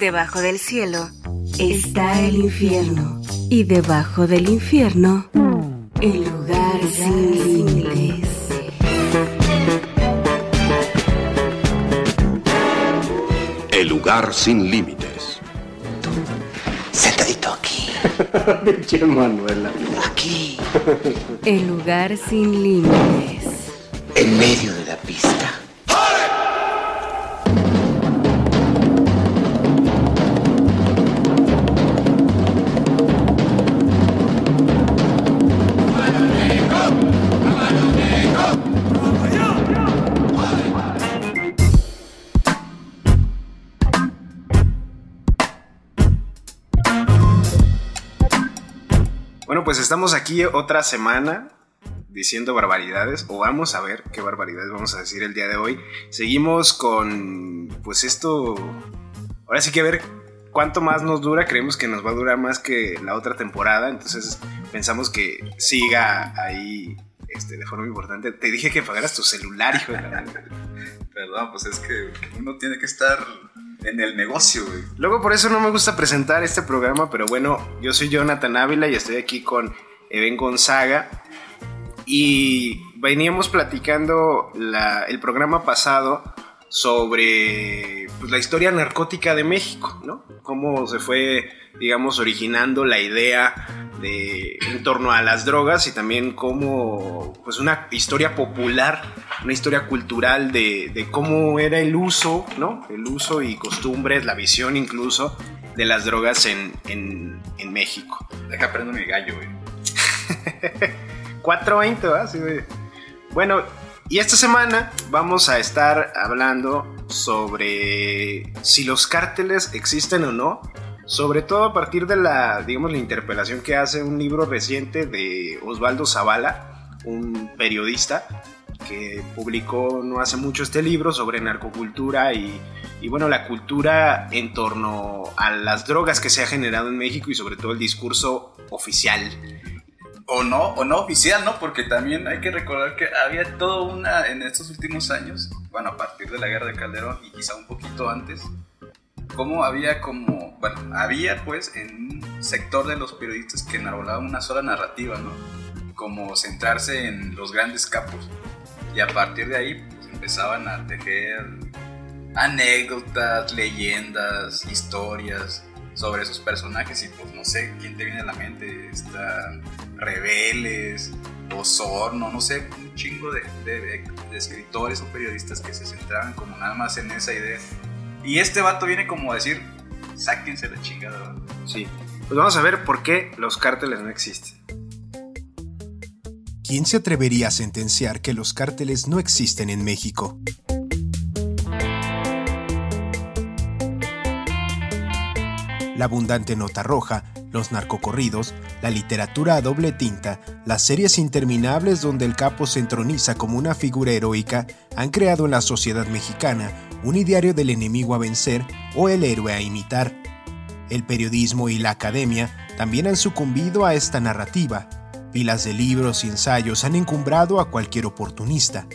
Debajo del cielo está el infierno. Y debajo del infierno, el lugar sin límites. El lugar sin límites. Sentadito aquí. Pinche Manuela. Aquí. El lugar sin límites. En medio de la pista. Estamos aquí otra semana diciendo barbaridades, o vamos a ver qué barbaridades vamos a decir el día de hoy. Seguimos con, pues esto, ahora sí que a ver cuánto más nos dura, creemos que nos va a durar más que la otra temporada, entonces pensamos que siga ahí este, de forma importante. Te dije que pagaras tu celular, hijo de la. Perdón, pues es que uno tiene que estar en el negocio, güey. Luego por eso no me gusta presentar este programa, pero bueno, yo soy Jonathan Ávila y estoy aquí con Eben Gonzaga. Y veníamos platicando la- el programa pasado sobre pues, la historia narcótica de México, ¿no? Cómo se fue, digamos, originando la idea de, en torno a las drogas y también cómo, pues una historia popular, una historia cultural de, de cómo era el uso, ¿no? El uso y costumbres, la visión incluso de las drogas en, en- en México. Deja prendo mi gallo, güey. 420, ¿verdad? Sí, güey. Bueno, y esta semana vamos a estar hablando sobre si los cárteles existen o no. Sobre todo a partir de la, digamos, la interpelación que hace un libro reciente de Osvaldo Zavala, un periodista que publicó no hace mucho este libro sobre narcocultura y, y bueno, la cultura en torno a las drogas que se ha generado en México y sobre todo el discurso oficial. O no, o no oficial, ¿no? Porque también hay que recordar que había toda una, en estos últimos años, bueno, a partir de la guerra de Calderón y quizá un poquito antes, como había como, bueno, había pues en un sector de los periodistas que enarbolaban una sola narrativa, ¿no? Como centrarse en los grandes capos. Y a partir de ahí pues, empezaban a tejer anécdotas, leyendas, historias sobre esos personajes y pues no sé quién te viene a la mente, está Rebeles, Osorno, no sé, un chingo de, de- de- de escritores o periodistas que se centraban como nada más en esa idea. Y este vato viene como a decir, sáquense la chingada. ¿no? Sí. Pues vamos a ver por qué los cárteles no existen. ¿Quién se atrevería a sentenciar que los cárteles no existen en México? La abundante nota roja, los narcocorridos, la literatura a doble tinta, las series interminables donde el capo se entroniza como una figura heroica han creado en la sociedad mexicana un ideario del enemigo a vencer o el héroe a imitar. El periodismo y la academia también han sucumbido a esta narrativa. Pilas de libros y ensayos han encumbrado a cualquier oportunista.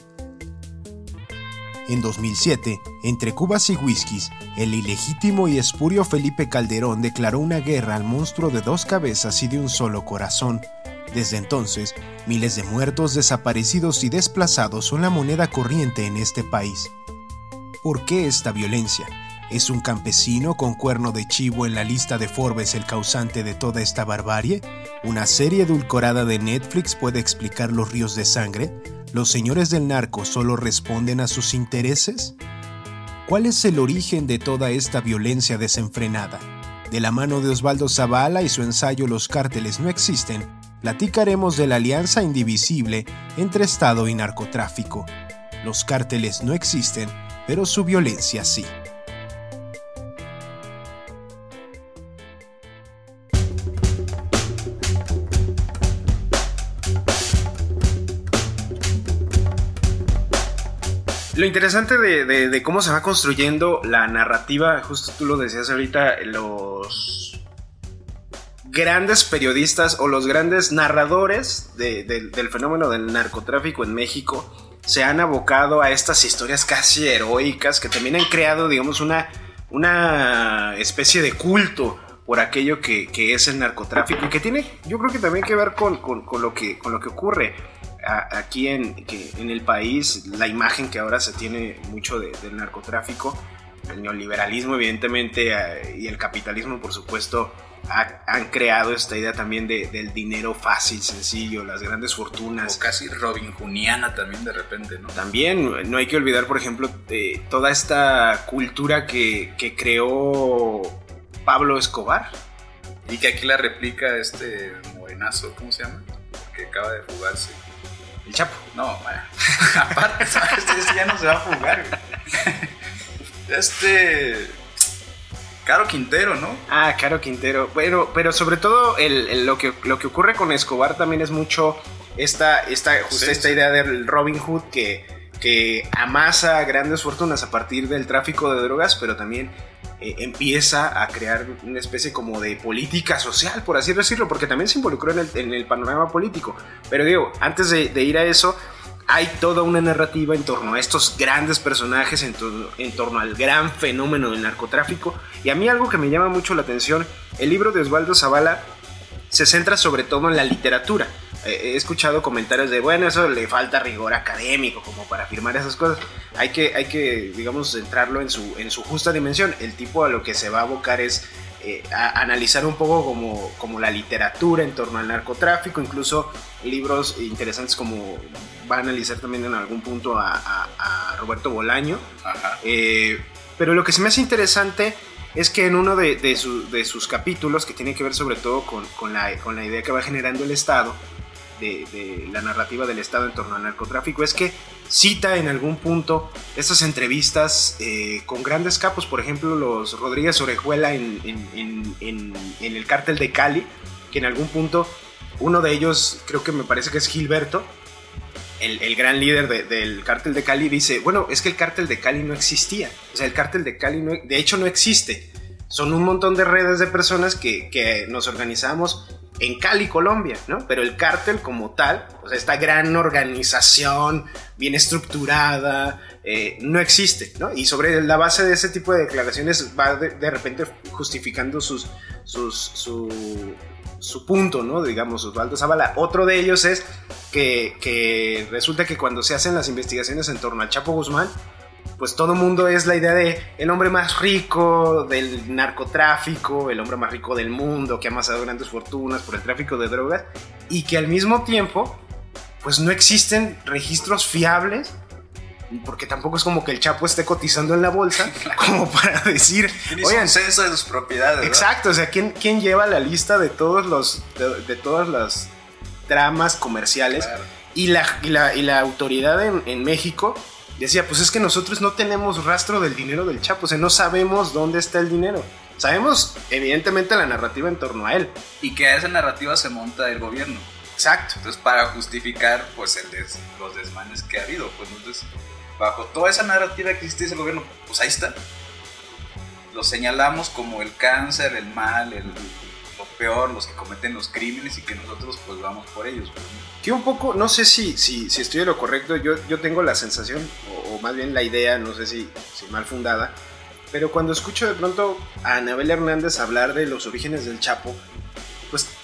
En 2007, entre cubas y whiskies, el ilegítimo y espurio Felipe Calderón declaró una guerra al monstruo de dos cabezas y de un solo corazón. Desde entonces, miles de muertos, desaparecidos y desplazados son la moneda corriente en este país. ¿Por qué esta violencia? ¿Es un campesino con cuerno de chivo en la lista de Forbes el causante de toda esta barbarie? ¿Una serie edulcorada de Netflix puede explicar los ríos de sangre? ¿Los señores del narco solo responden a sus intereses? ¿Cuál es el origen de toda esta violencia desenfrenada? De la mano de Osvaldo Zavala y su ensayo Los cárteles no existen, platicaremos de la alianza indivisible entre Estado y narcotráfico. Los cárteles no existen, pero su violencia sí. Lo interesante de, cómo se va construyendo la narrativa, justo tú lo decías ahorita, los grandes periodistas o los grandes narradores de- de- del fenómeno del narcotráfico en México se han abocado a estas historias casi heroicas que también han creado, digamos, una, especie de culto por aquello que, es el narcotráfico y que tiene, yo creo que también que ver con lo que ocurre aquí en, que, en el país, la imagen que ahora se tiene mucho de, del narcotráfico, el neoliberalismo evidentemente eh, y el capitalismo por supuesto han creado esta idea también de, del dinero fácil, sencillo, las grandes fortunas. O casi Robin Juniana también de repente, ¿no? También, no hay que olvidar, por ejemplo, eh, toda esta cultura que, que creó Pablo Escobar. Y que aquí la replica este morenazo, ¿cómo se llama? Que acaba de fugarse. El Chapo. No, aparte, este ya no se va a fugar. Este. Caro Quintero, ¿no? Ah, Caro Quintero. Pero, pero sobre todo el, lo, que, lo que ocurre con Escobar también es mucho esta, esta, justo esta idea del Robin Hood que, que amasa grandes fortunas a partir del tráfico de drogas, pero también eh, empieza a crear una especie como de política social, por así decirlo, porque también se involucró en el, en panorama político. Pero digo, antes de, de ir a eso, hay toda una narrativa en torno a estos grandes personajes, en, torno al gran fenómeno del narcotráfico. Y a mí algo que me llama mucho la atención, el libro de Osvaldo Zavala se centra sobre todo en la literatura. he escuchado comentarios de, bueno, eso le falta rigor académico como para afirmar esas cosas. Hay que, hay que digamos, centrarlo en su, en su justa dimensión. El tipo a lo que se va a abocar es eh, analizar un poco como, como, la literatura en torno al narcotráfico, incluso libros interesantes como va a analizar también en algún punto a, Roberto Bolaño. Eh, pero lo que se me hace interesante es que en uno de, de, sus capítulos, que tiene que ver sobre todo con, con, la, con la idea que va generando el Estado, de, la narrativa del Estado en torno al narcotráfico es que cita en algún punto estas entrevistas eh, con grandes capos, por ejemplo los Rodríguez Orejuela en, el cártel de Cali, que en algún punto uno de ellos creo que me parece que es Gilberto, el, gran líder del cártel de Cali, dice, bueno, es que el cártel de Cali no existía, o sea, el cártel de Cali de hecho no existe. Son un montón de redes de personas que, que nos organizamos en Cali, Colombia, ¿no? Pero el cártel como tal, o sea, esta gran organización bien estructurada, eh, no existe, ¿no? Y sobre la base de ese tipo de declaraciones va de, repente justificando sus, sus, su, su, punto, ¿no? Digamos, Osvaldo Zavala. Otro de ellos es que, resulta que cuando se hacen las investigaciones en torno al Chapo Guzmán, pues todo mundo es la idea de el hombre más rico del narcotráfico, el hombre más rico del mundo, que ha amasado grandes fortunas por el tráfico de drogas, y que al mismo tiempo, pues no existen registros fiables, porque tampoco es como que el Chapo esté cotizando en la bolsa, como para decir, oigan, censo de sus propiedades. Exacto, o sea, ¿quién, quién lleva la lista de todos los, de, todas las tramas comerciales? Y, la, y, la, y la autoridad en, en México decía, pues es que nosotros no tenemos rastro del dinero del Chapo, o sea, no sabemos dónde está el dinero. Sabemos, evidentemente, la narrativa en torno a él. Y que a esa narrativa se monta el gobierno. Exacto. Entonces, para justificar, pues, el los desmanes que ha habido, pues, entonces, bajo toda esa narrativa que existe ese gobierno, pues ahí está. Lo señalamos como el cáncer, el mal, el, lo peor, los que cometen los crímenes y que nosotros, pues, vamos por ellos. Que un poco, no sé si, si, si estoy de lo correcto, yo, yo tengo la sensación, o, más bien la idea, no sé si, si, mal fundada, pero cuando escucho de pronto a Anabel Hernández hablar de los orígenes del Chapo,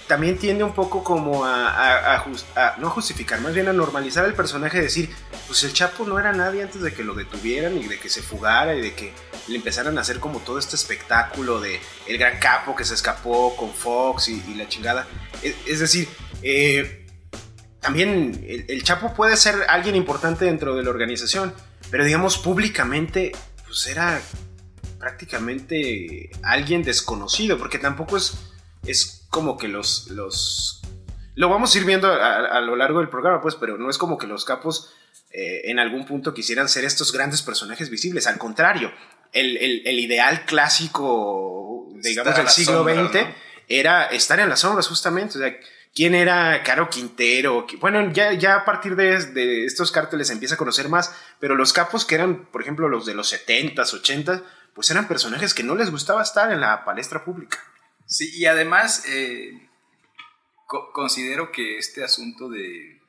también tiende un poco como a, a, no justificar, más bien a normalizar el personaje, decir, pues el Chapo no era nadie antes de que lo detuvieran y de que se fugara y de que le empezaran a hacer como todo este espectáculo de el gran capo que se escapó con Fox y, la chingada. Es, es decir, eh, también el, Chapo puede ser alguien importante dentro de la organización, pero digamos públicamente, pues era prácticamente alguien desconocido, porque tampoco es como que los, los... Lo vamos a ir viendo a, lo largo del programa, pues, pero no es como que los capos eh, en algún punto quisieran ser estos grandes personajes visibles, al contrario, el, ideal clásico, digamos, del siglo XX era estar en las sombras justamente, o sea, quién era Caro Quintero. Bueno, ya, ya a partir de, estos cárteles se empieza a conocer más, pero los capos que eran, por ejemplo, los de los 70s, 80s, pues eran personajes que no les gustaba estar en la palestra pública. Sí, y además eh, considero que este asunto de...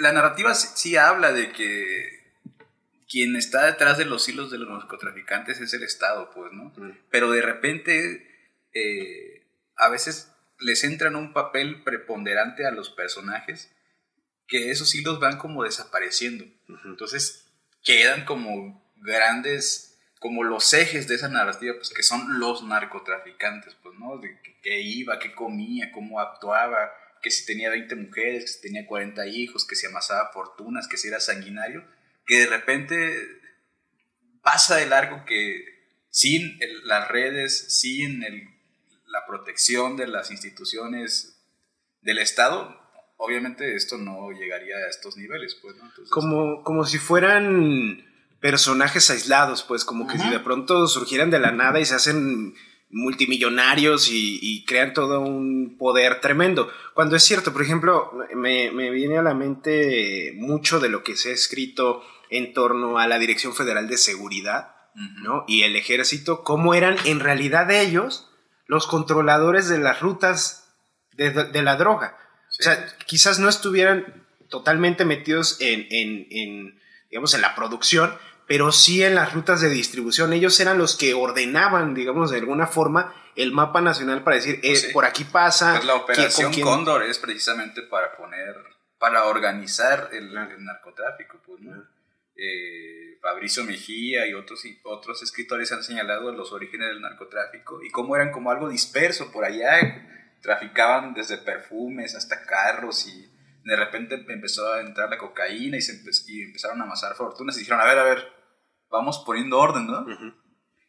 la narrativa sí, habla de que quien está detrás de los hilos de los narcotraficantes es el Estado, pues, ¿no? Pero de repente, eh, a veces les entran un papel preponderante a los personajes que esos hilos van como desapareciendo. Entonces, quedan como grandes, como los ejes de esa narrativa, pues que son los narcotraficantes, pues, ¿no? De qué iba, qué comía, cómo actuaba, que si tenía 20 mujeres, que si tenía 40 hijos, que si amasaba fortunas, que si era sanguinario, que de repente pasa de largo que sin las redes, sin la protección de las instituciones del Estado, obviamente esto no llegaría a estos niveles, pues, ¿no? como, como si fueran personajes aislados, pues, como que si de pronto surgieran de la nada y se hacen multimillonarios y, crean todo un poder tremendo. Cuando es cierto, por ejemplo, me, viene a la mente mucho de lo que se ha escrito en torno a la Dirección Federal de Seguridad, ¿no? Y el ejército, cómo eran en realidad ellos los controladores de las rutas de, la droga. O sea, quizás no estuvieran totalmente metidos en, en, digamos, en la producción, pero sí en las rutas de distribución. Ellos eran los que ordenaban, digamos, de alguna forma, el mapa nacional para decir, eh, por aquí pasa. Pues la operación Cóndor es precisamente para poner, para organizar el, narcotráfico, pues, ¿no? Eh, Fabricio Mejía y otros, y otros escritores han señalado los orígenes del narcotráfico y cómo eran como algo disperso por allá. Traficaban desde perfumes hasta carros y de repente empezó a entrar la cocaína y, se y empezaron a amasar fortunas y dijeron, a ver, a ver, vamos poniendo orden, ¿no?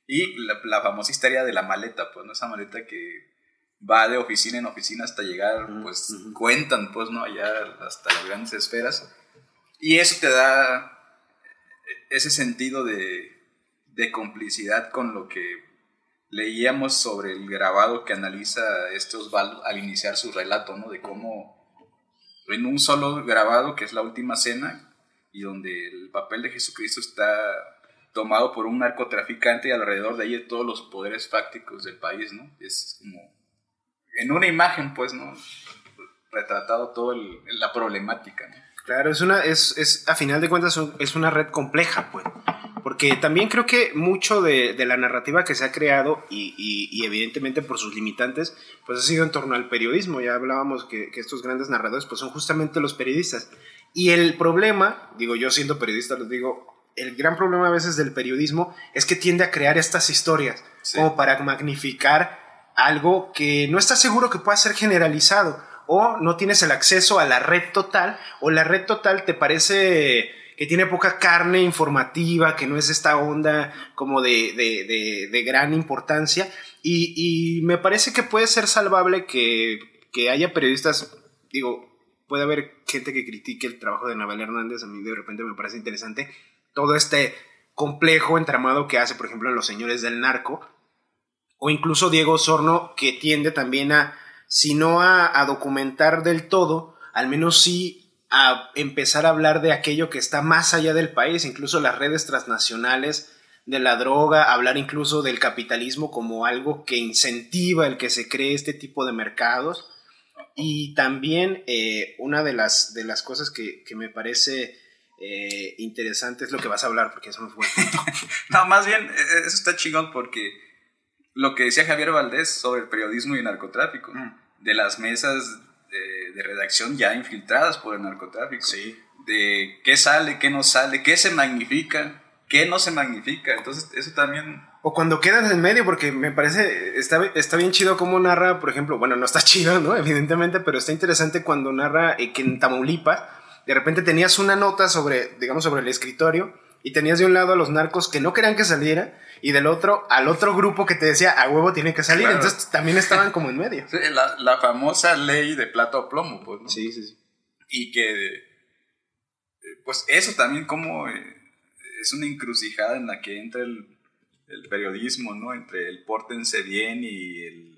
Y la, famosa historia de la maleta, pues, ¿no? Esa maleta que va de oficina en oficina hasta llegar, pues, cuentan, pues, ¿no? Allá hasta las grandes esferas. Y eso te da ese sentido de, de complicidad con lo que leíamos sobre el grabado que analiza este Osvaldo al iniciar su relato, ¿no? De cómo en un solo grabado, que es la última cena, y donde el papel de Jesucristo está tomado por un narcotraficante y alrededor de ahí todos los poderes fácticos del país, ¿no? Es como en una imagen, pues, ¿no? Retratado toda la problemática, ¿no? Claro, es una, es, es, a final de cuentas es una red compleja, pues. Porque también creo que mucho de, la narrativa que se ha creado, y, y, evidentemente por sus limitantes, pues ha sido en torno al periodismo. Ya hablábamos que, que, estos grandes narradores, pues son justamente los periodistas. Y el problema, digo yo siendo periodista, les digo, el gran problema a veces del periodismo es que tiende a crear estas historias, como para magnificar algo que no está seguro que pueda ser generalizado o no tienes el acceso a la red total, o la red total te parece que tiene poca carne informativa, que no es esta onda como de, de, de, gran importancia, y, y, me parece que puede ser salvable que, que, haya periodistas, digo, puede haber gente que critique el trabajo de Naval Hernández, a mí de repente me parece interesante todo este complejo entramado que hace, por ejemplo, en Los Señores del Narco, o incluso Diego Sorno, que tiende también a sino a, documentar del todo, al menos sí a empezar a hablar de aquello que está más allá del país, incluso las redes transnacionales de la droga, hablar incluso del capitalismo como algo que incentiva el que se cree este tipo de mercados. Y también eh, una de las, de las cosas que, me parece eh, interesante es lo que vas a hablar, porque eso no fue. no, más bien, eh, eso está chingón porque lo que decía Javier Valdés sobre el periodismo y el narcotráfico, mm. de las mesas de, redacción ya infiltradas por el narcotráfico, sí. de qué sale, qué no sale, qué se magnifica, qué no se magnifica, entonces eso también... O cuando quedas en medio, porque me parece, está, está bien chido cómo narra, por ejemplo, bueno, no está chido, ¿no? Evidentemente, pero está interesante cuando narra eh, que en Tamaulipas, de repente tenías una nota sobre, digamos, sobre el escritorio, y tenías de un lado a los narcos que no querían que saliera y del otro al otro grupo que te decía a huevo tiene que salir. Entonces también estaban como en medio. Sí, la, la, famosa ley de plata o plomo, pues, ¿no? Sí, sí, sí. Y que, eh, pues eso también como eh, es una encrucijada en la que entra el, el periodismo, ¿no? Entre el pórtense bien y el...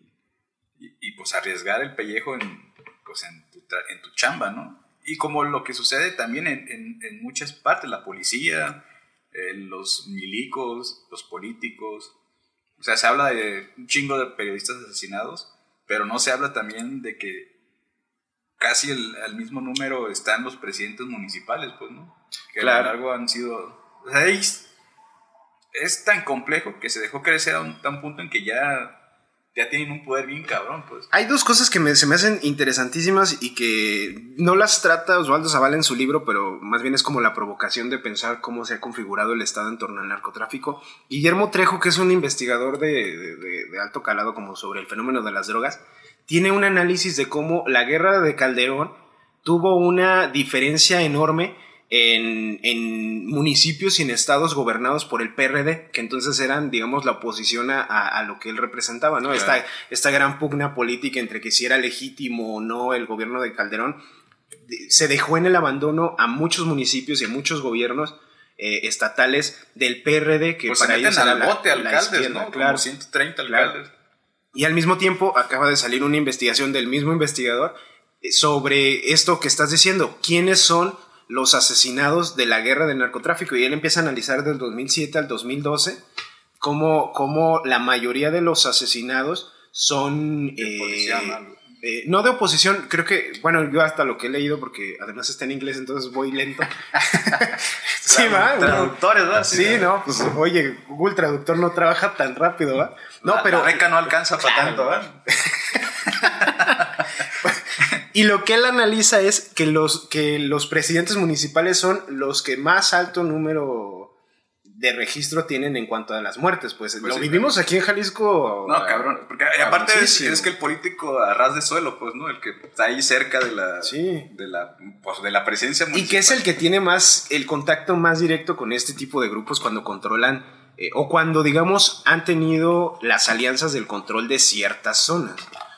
Y, pues arriesgar el pellejo en, pues en, tu, en tu chamba, ¿no? Y como lo que sucede también en, en, en muchas partes, la policía, eh, los milicos, los políticos. O sea, se habla de un chingo de periodistas asesinados, pero no se habla también de que casi el, mismo número están los presidentes municipales, pues, ¿no? Que a lo largo han sido O sea, es, es tan complejo que se dejó crecer a un tan punto en que ya ya tienen un poder bien cabrón, pues. Hay dos cosas que me- se me hacen interesantísimas y que no las trata Osvaldo Zavala en su libro, pero más bien es como la provocación de pensar cómo se ha configurado el Estado en torno al narcotráfico. Guillermo Trejo, que es un investigador de, de- de- alto calado como sobre el fenómeno de las drogas, tiene un análisis de cómo la guerra de Calderón tuvo una diferencia enorme en, en municipios y en estados gobernados por el PRD, que entonces eran, digamos, la oposición a, a- a lo que él representaba, ¿no? Claro. Esta, esta gran pugna política entre que si era legítimo o no el gobierno de Calderón, de- se dejó en el abandono a muchos municipios y a muchos gobiernos eh, estatales del PRD, que Pues se para meten ellos al bote la alcaldes, ¿no? claro. Como 130 Claro. alcaldes. Y al mismo tiempo acaba de salir una investigación del mismo investigador eh, sobre esto que estás diciendo, quiénes son los asesinados de la guerra del narcotráfico. Y él empieza a analizar del 2007 al 2012 cómo, cómo la mayoría de los asesinados son... De eh, eh, no de oposición, creo que, bueno, yo hasta lo que he leído, porque además está en inglés, entonces voy lento. sí, va. Traductores, ¿verdad? Sí, no, pues oye, Google Traductor no trabaja tan rápido, ¿va? No, La- pero La beca no alcanza para tanto, ¿verdad? Y lo que él analiza es que los, que los presidentes municipales son los que más alto número de registro tienen en cuanto a las muertes. Pues, Pues lo sí, vivimos aquí en Jalisco. No, ah, cabrón. Porque aparte es, es que el político a ras de suelo, pues, ¿no? El que está ahí cerca de la, Sí. de la, pues, de la presencia Y municipal. que es el que tiene más, el contacto más directo con este tipo de grupos cuando controlan, eh, o cuando, digamos, han tenido las alianzas del control de ciertas zonas.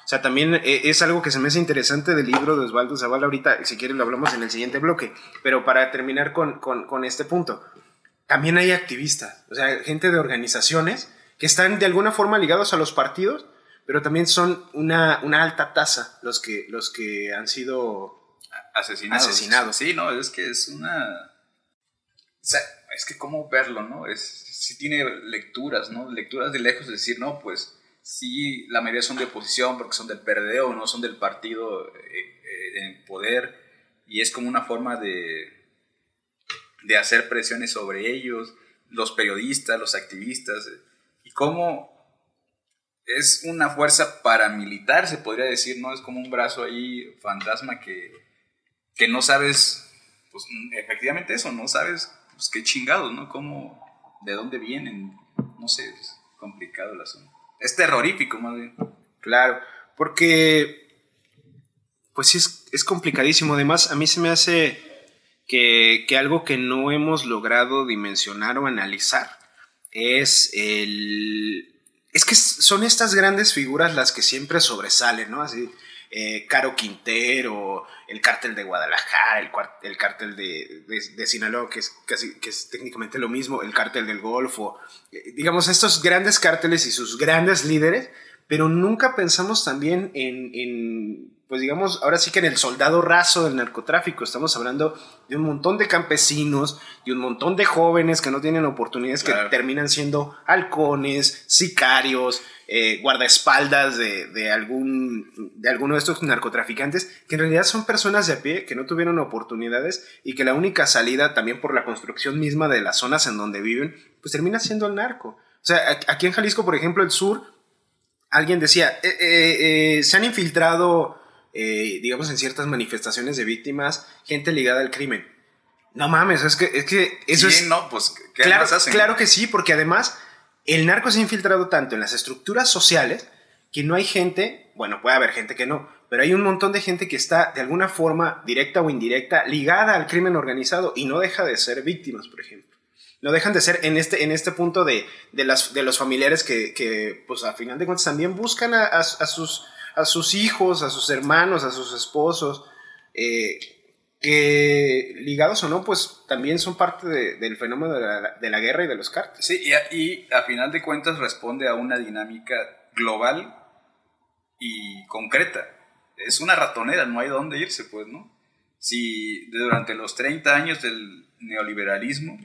O sea, también eh, es algo que se me hace interesante del libro de Osvaldo Zavala ahorita, si quieres lo hablamos en el siguiente bloque, pero para terminar con, con- con este punto, también hay activistas, o sea, gente de organizaciones que están de alguna forma ligados a los partidos, pero también son una, una alta tasa los que, los que han sido asesinados. Asesinados. Sí, no, es que es una... O sea, es que cómo verlo, ¿no? Es, sí tiene lecturas, ¿no? Lecturas de lejos de decir, no, pues sí, la mayoría son de oposición porque son del PRD o no son del partido eh, eh, en poder y es como una forma de, de hacer presiones sobre ellos, los periodistas, los activistas, y cómo es una fuerza paramilitar, se podría decir, ¿no? Es como un brazo ahí fantasma que, que no sabes, pues efectivamente eso, no sabes pues, qué chingados, ¿no? Cómo, de dónde vienen, no sé, es complicado el asunto. Es terrorífico, más bien. Claro, porque pues sí es, es complicadísimo. Además, a mí se me hace que, que algo que no hemos logrado dimensionar o analizar es el... Es que son estas grandes figuras las que siempre sobresalen, ¿no? Así, eh, Caro Quintero, el cártel de Guadalajara, el, el cártel de, de, de Sinaloa, que es, casi, que es técnicamente lo mismo, el cártel del Golfo, eh, digamos, estos grandes cárteles y sus grandes líderes, pero nunca pensamos también en, en, pues digamos, ahora sí que en el soldado raso del narcotráfico. Estamos hablando de un montón de campesinos, de un montón de jóvenes que no tienen oportunidades, Claro. que terminan siendo halcones, sicarios, eh, guardaespaldas de, de, algún, de alguno de estos narcotraficantes, que en realidad son personas de a pie que no tuvieron oportunidades y que la única salida, también por la construcción misma de las zonas en donde viven, pues termina siendo el narco. O sea, aquí en Jalisco, por ejemplo, el sur, alguien decía, eh, eh, se han infiltrado, eh, digamos, en ciertas manifestaciones de víctimas, gente ligada al crimen. No mames, es que, es que eso Sí, es... no, pues, ¿qué Claro, hacen? claro que sí, porque además el narco se ha infiltrado tanto en las estructuras sociales que no hay gente, bueno, puede haber gente que no, pero hay un montón de gente que está de alguna forma, directa o indirecta, ligada al crimen organizado y no deja de ser víctimas, por ejemplo. No dejan de ser en este, en este punto de, de, las, de los familiares que, que, pues a final de cuentas también buscan a, a- a sus, a sus hijos, a sus hermanos, a sus esposos, eh, que ligados o no, pues también son parte de- del fenómeno de la, de la guerra y de los cárteles. Sí, y a, y a final de cuentas responde a una dinámica global y concreta. Es una ratonera, no hay dónde irse, pues, ¿no? Si durante los 30 años del neoliberalismo,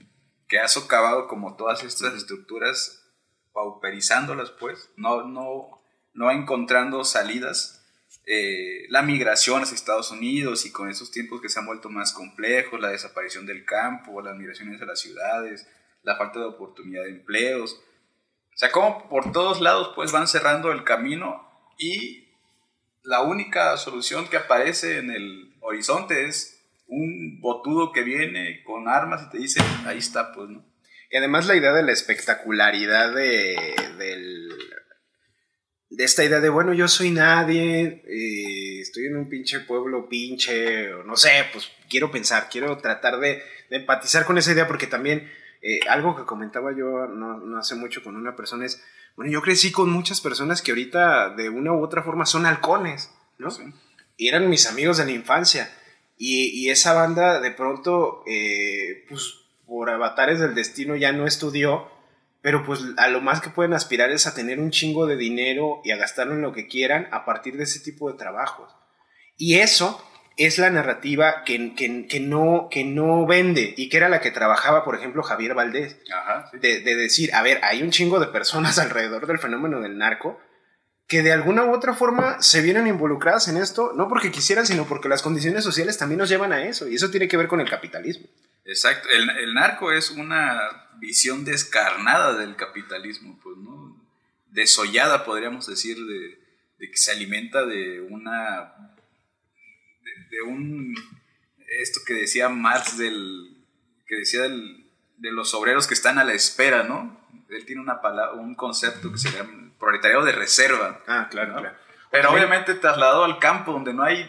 que ha socavado como todas estas estructuras, pauperizándolas, pues, no, no, no encontrando salidas, eh, la migración hacia Estados Unidos y con esos tiempos que se han vuelto más complejos, la desaparición del campo, las migraciones a las ciudades, la falta de oportunidad de empleos. O sea, como por todos lados pues van cerrando el camino y la única solución que aparece en el horizonte es un botudo que viene con armas y te dice, ahí está, pues. Y además la idea de la espectacularidad de, del, de esta idea de, bueno, yo soy nadie, eh, estoy en un pinche pueblo pinche, o no sé, pues quiero pensar, quiero tratar de, de empatizar con esa idea porque también eh, algo que comentaba yo no, no, hace mucho con una persona es, bueno, yo crecí con muchas personas que ahorita de una u otra forma son halcones, ¿no? Sí. Y eran mis amigos de la infancia. Y, y esa banda de pronto, eh, pues por avatares del destino ya no estudió, pero pues a lo más que pueden aspirar es a tener un chingo de dinero y a gastarlo en lo que quieran a partir de ese tipo de trabajos. Y eso es la narrativa que, que, que, no, que no vende y que era la que trabajaba, por ejemplo, Javier Valdés. Ajá, sí. de, de, decir, a ver, hay un chingo de personas alrededor del fenómeno del narco que de alguna u otra forma se vieron involucradas en esto, no porque quisieran, sino porque las condiciones sociales también nos llevan a eso, y eso tiene que ver con el capitalismo. Exacto, el, el narco es una visión descarnada del capitalismo, pues, ¿no? Desollada, podríamos decir, de, que se alimenta de una de, de, un esto que decía Marx del que decía del, de los obreros que están a la espera, ¿no? Él tiene una palabra, un concepto que se llama proletariado de reserva. Ah, claro, ¿no? claro. Pero obviamente trasladado al campo donde no hay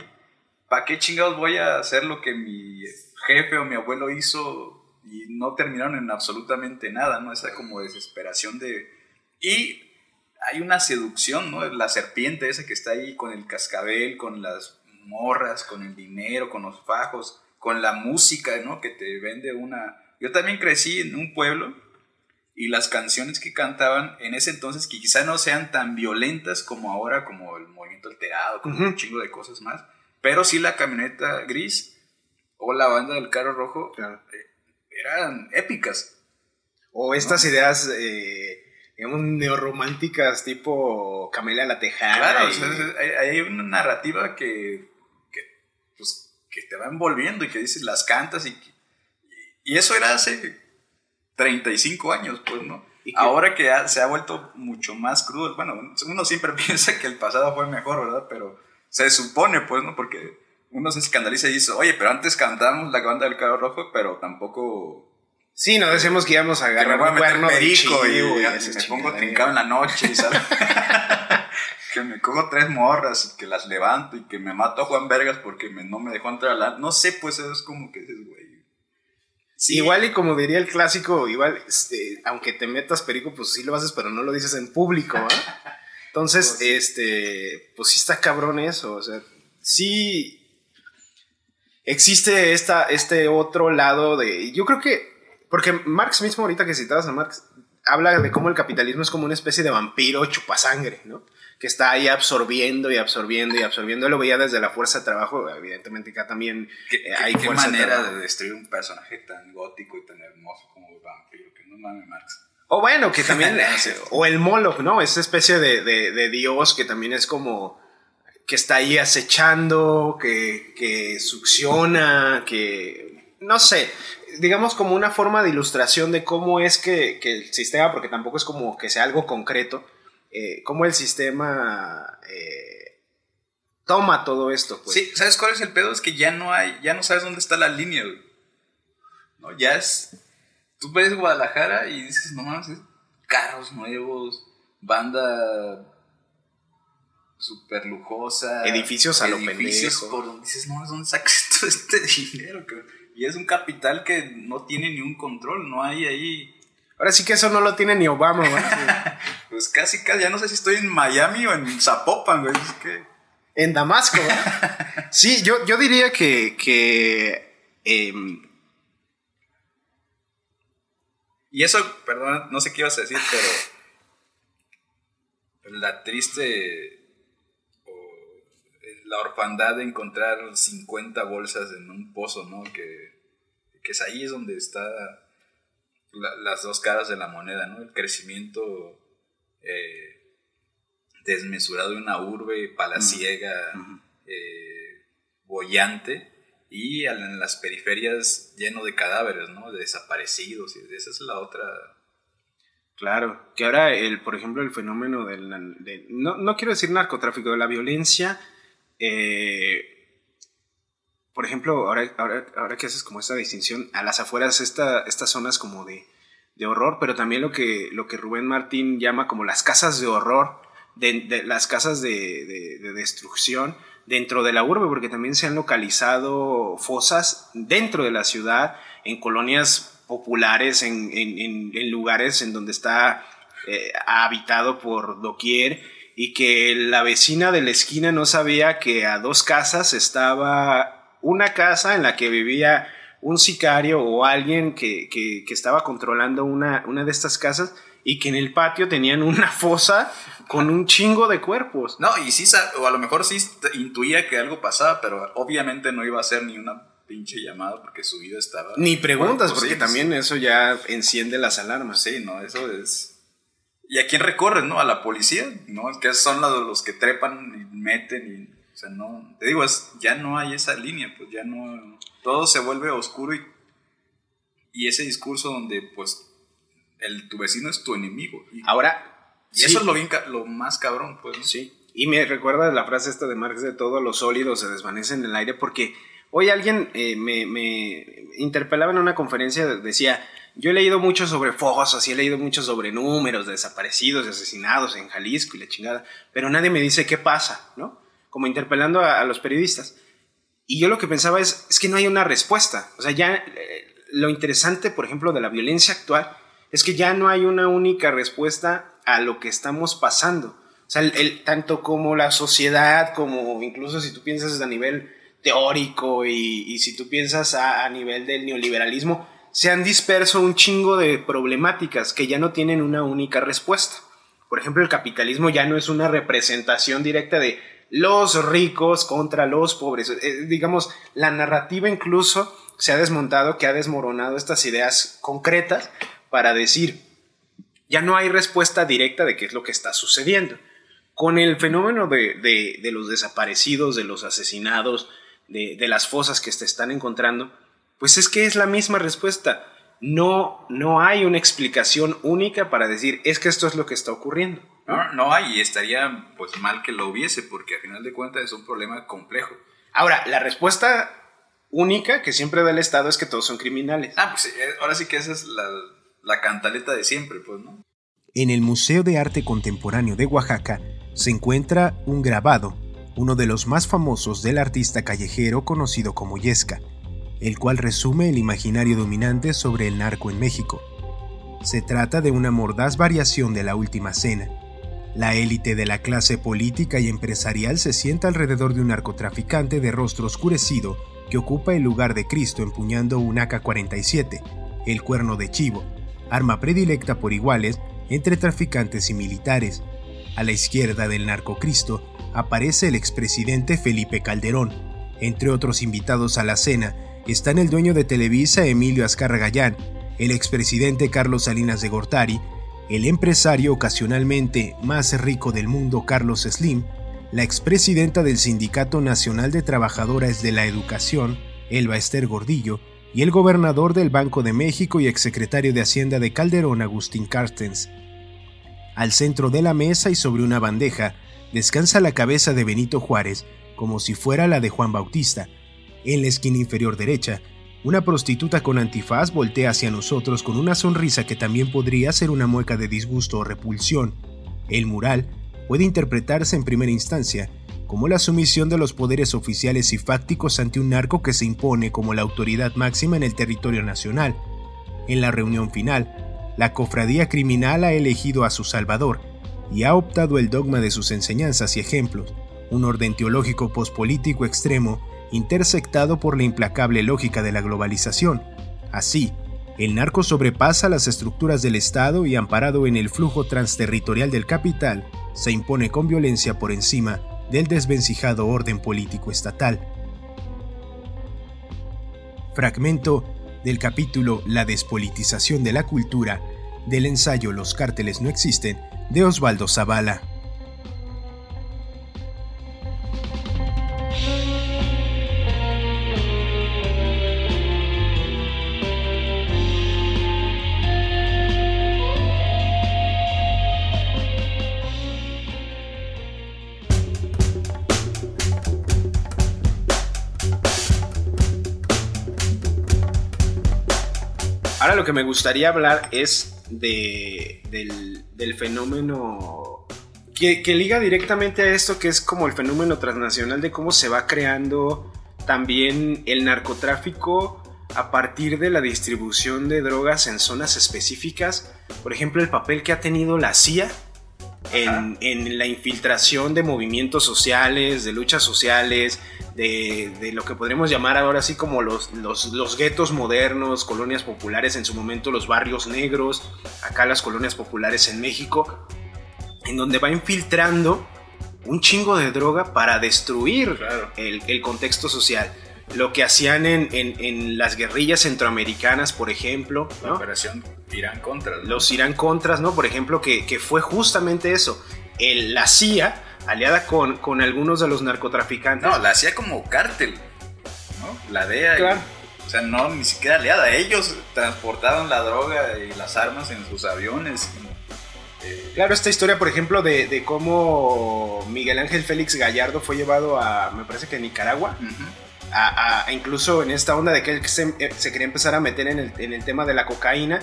¿para qué chingados voy a hacer lo que mi jefe o mi abuelo hizo y no terminaron en absolutamente nada, ¿no? Esa como desesperación de y hay una seducción, ¿no? La serpiente esa que está ahí con el cascabel, con las morras, con el dinero, con los fajos, con la música, ¿no? Que te vende una... Yo también crecí en un pueblo y las canciones que cantaban en ese entonces, que quizá no sean tan violentas como ahora, como el movimiento alterado, como uh -huh. un chingo de cosas más, pero sí la camioneta gris o la banda del carro rojo claro. eh, eran épicas. O estas ¿no? ideas... Eh digamos, neorrománticas tipo Camelia la Tejana. Claro, y... o sea, hay, hay, una narrativa que, que, pues, que te va envolviendo y que dices, las cantas y, y eso era hace 35 años, pues, ¿no? Que, Ahora que ha, se ha vuelto mucho más crudo, bueno, uno siempre piensa que el pasado fue mejor, ¿verdad? Pero se supone, pues, ¿no? Porque uno se escandaliza y dice, oye, pero antes cantábamos la banda del carro rojo, pero tampoco Sí, nos decíamos que íbamos a agarrar un cuerno perico y, y, y me pongo trincado en la noche, ¿sabes? que me cojo tres morras y que las levanto y que me mato a Juan Vergas porque me, no me dejó entrar a la... No sé, pues es como que dices, güey. Sí. Igual y como diría el clásico, igual, este, aunque te metas perico, pues sí lo haces, pero no lo dices en público, ¿eh? Entonces, pues, este, pues sí está cabrón eso, o sea, sí existe esta, este otro lado de... Yo creo que porque Marx mismo, ahorita que citabas a Marx, habla de cómo el capitalismo es como una especie de vampiro chupasangre, ¿no? Que está ahí absorbiendo y absorbiendo y absorbiendo. Lo veía desde la fuerza de trabajo, evidentemente acá también ¿Qué, eh, hay ¿qué manera de, de, destruir un personaje tan gótico y tan hermoso como el vampiro, que no mames Marx. O bueno, que también, o el Moloch, ¿no? Esa especie de, de, de, Dios que también es como, que está ahí acechando, que, que succiona, que, no sé, digamos, como una forma de ilustración de cómo es que, que, el sistema, porque tampoco es como que sea algo concreto, eh, cómo el sistema eh, toma todo esto. Pues. Sí, ¿sabes cuál es el pedo? Es que ya no hay, ya no sabes dónde está la línea, güey. No, ya es. Tú ves Guadalajara y dices, no mames, carros nuevos, banda super lujosa. Edificios a lo edificios pendejo. Por donde dices, no, ¿dónde sacas todo este dinero, cabrón? Y es un capital que no tiene ni un control, no hay ahí. Ahora sí que eso no lo tiene ni Obama, güey. pues casi, casi, ya no sé si estoy en Miami o en Zapopan, güey. Es que... En Damasco, güey. sí, yo, yo diría que. que eh... Y eso, perdón, no sé qué ibas a decir, pero. La triste la orfandad de encontrar 50 bolsas en un pozo, ¿no? Que, que es ahí es donde está la, las dos caras de la moneda, ¿no? El crecimiento eh, desmesurado de una urbe palaciega, eh, bollante, y en las periferias lleno de cadáveres, ¿no? De desaparecidos, y esa es la otra... Claro, que ahora, el, por ejemplo, el fenómeno del... no, no, quiero decir narcotráfico, de la violencia, eh, por ejemplo, ahora, ahora, ahora, que haces como esta distinción, a las afueras esta, estas zonas como de, de, horror, pero también lo que, lo que Rubén Martín llama como las casas de horror, de, las casas de, de, destrucción dentro de la urbe, porque también se han localizado fosas dentro de la ciudad, en colonias populares, en, en, en lugares en donde está eh, habitado por doquier y que la vecina de la esquina no sabía que a dos casas estaba una casa en la que vivía un sicario o alguien que, que, estaba controlando una, una, de estas casas y que en el patio tenían una fosa con un chingo de cuerpos. No, y sí, o a lo mejor sí intuía que algo pasaba, pero obviamente no iba a ser ni una pinche llamada porque su vida estaba... Ni preguntas, pues porque también eso ya enciende las alarmas. Sí, no, eso es... ¿Y a quién recorren, no? A la policía, ¿no? Que son los que trepan y meten y o sea, no, te digo, es, ya no hay esa línea, pues ya no, todo se vuelve oscuro y, y ese discurso donde pues el, tu vecino es tu enemigo. Y, Ahora, y eso es lo, bien, lo más cabrón, pues. Sí, y me recuerda la frase esta de Marx de todo lo sólido se desvanece en el aire porque hoy alguien eh, me, me interpelaba en una conferencia, decía, yo he leído mucho sobre fosas y he leído mucho sobre números de desaparecidos, de asesinados en Jalisco y la chingada, pero nadie me dice qué pasa, ¿no? Como interpelando a, los periodistas. Y yo lo que pensaba es, es que no hay una respuesta. O sea, ya eh, lo interesante, por ejemplo, de la violencia actual es que ya no hay una única respuesta a lo que estamos pasando. O sea, el, tanto como la sociedad, como incluso si tú piensas a nivel teórico y, si tú piensas a, a, nivel del neoliberalismo, se han disperso un chingo de problemáticas que ya no tienen una única respuesta. Por ejemplo, el capitalismo ya no es una representación directa de los ricos contra los pobres. Eh, digamos, la narrativa incluso se ha desmontado, que ha desmoronado estas ideas concretas para decir, ya no hay respuesta directa de qué es lo que está sucediendo. Con el fenómeno de, los desaparecidos, de los asesinados, de, las fosas que se están encontrando, pues es que es la misma respuesta. No, no hay una explicación única para decir, es que esto es lo que está ocurriendo. No, no hay y estaría pues mal que lo hubiese porque al final de cuentas es un problema complejo. Ahora, la respuesta única que siempre da el Estado es que todos son criminales. Ah, pues eh, ahora sí que esa es la, la cantaleta de siempre, pues, ¿no? En el Museo de Arte Contemporáneo de Oaxaca se encuentra un grabado, uno de los más famosos del artista callejero conocido como Yesca, el cual resume el imaginario dominante sobre el narco en México. Se trata de una mordaz variación de la última cena, la élite de la clase política y empresarial se sienta alrededor de un narcotraficante de rostro oscurecido que ocupa el lugar de Cristo empuñando un AK-47, el cuerno de chivo, arma predilecta por iguales entre traficantes y militares. A la izquierda del narcocristo aparece el expresidente Felipe Calderón. Entre otros invitados a la cena están el dueño de Televisa Emilio Azcarra Gallán, el expresidente Carlos Salinas de Gortari el empresario ocasionalmente más rico del mundo Carlos Slim, la expresidenta del Sindicato Nacional de Trabajadoras de la Educación, Elba Esther Gordillo, y el gobernador del Banco de México y exsecretario de Hacienda de Calderón, Agustín Carstens. Al centro de la mesa y sobre una bandeja descansa la cabeza de Benito Juárez, como si fuera la de Juan Bautista. En la esquina inferior derecha una prostituta con antifaz voltea hacia nosotros con una sonrisa que también podría ser una mueca de disgusto o repulsión. El mural puede interpretarse en primera instancia como la sumisión de los poderes oficiales y fácticos ante un narco que se impone como la autoridad máxima en el territorio nacional. En la reunión final, la cofradía criminal ha elegido a su salvador y ha optado el dogma de sus enseñanzas y ejemplos, un orden teológico pospolítico extremo intersectado por la implacable lógica de la globalización. Así, el narco sobrepasa las estructuras del Estado y amparado en el flujo transterritorial del capital, se impone con violencia por encima del desvencijado orden político estatal. Fragmento del capítulo La despolitización de la cultura del ensayo Los cárteles no existen de Osvaldo Zavala. Ahora lo que me gustaría hablar es de, del, del fenómeno que, que liga directamente a esto, que es como el fenómeno transnacional de cómo se va creando también el narcotráfico a partir de la distribución de drogas en zonas específicas. Por ejemplo, el papel que ha tenido la CIA en, en la infiltración de movimientos sociales, de luchas sociales, de, de lo que podríamos llamar ahora así como los, los, los guetos modernos, colonias populares, en su momento los barrios negros, acá las colonias populares en México, en donde va infiltrando un chingo de droga para destruir Claro. el, el contexto social. Lo que hacían en, en- en las guerrillas centroamericanas, por ejemplo, La operación Irán contra. ¿no? los Irán Contras, ¿no? Por ejemplo, que, que fue justamente eso. El- la CIA, aliada con, con algunos de los narcotraficantes. No, la hacía como cártel, ¿no? La DEA. y- Claro. o sea, no, ni siquiera aliada. Ellos transportaban la droga y las armas en sus aviones. eh, Claro, esta historia, por ejemplo, de, de cómo Miguel Ángel Félix Gallardo fue llevado a, me parece que a Nicaragua, ujú. Incluso en esta onda de que él se, eh, se quería empezar a meter en el, tema de la cocaína,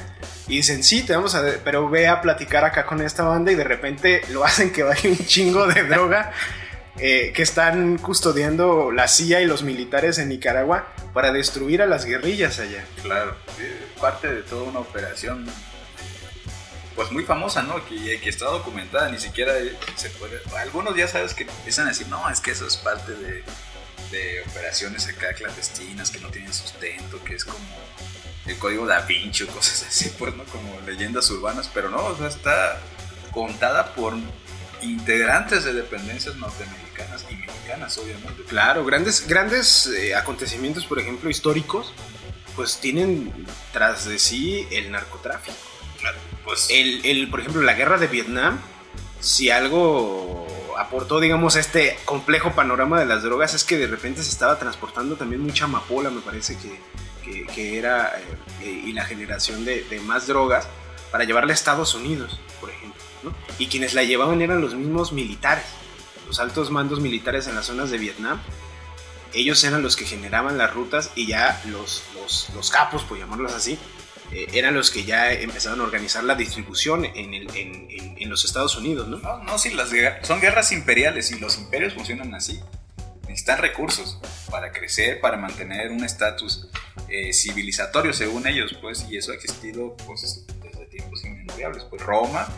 y dicen, sí, te vamos a, pero ve a platicar acá con esta banda, y de repente lo hacen que vaya un chingo de droga eh, que están custodiando la CIA y los militares en Nicaragua para destruir a las guerrillas allá. Claro, eh, parte de toda una operación, pues muy famosa, ¿no? Que, que está documentada, ni siquiera se puede. Algunos ya sabes que empiezan a decir, no, es que eso es parte de, de operaciones acá clandestinas que no tienen sustento, que es como el código da Vinci o cosas así, pues, ¿no? Como leyendas urbanas, pero no, o sea, está contada por integrantes de dependencias norteamericanas y mexicanas, obviamente. Claro, grandes, grandes eh, acontecimientos, por ejemplo, históricos, pues tienen tras de sí el narcotráfico. Pues, El, el, por ejemplo, la guerra de Vietnam, si algo aportó, digamos, este complejo panorama de las drogas, es que de repente se estaba transportando también mucha amapola, me parece que, que, era, eh, eh, y la generación de, más drogas para llevarla a Estados Unidos, por ejemplo. Y quienes la llevaban eran los mismos militares, los altos mandos militares en las zonas de Vietnam. Ellos eran los que generaban las rutas y ya los, los, los capos, por llamarlos así, eh, eran los que ya empezaron a organizar la distribución en, los Estados Unidos, ¿no? No, no, sí, son guerras imperiales y los imperios funcionan así. Necesitan recursos para crecer, para mantener un estatus eh, civilizatorio según ellos, pues, y eso ha existido pues, desde tiempos inmemoriales. Pues Roma,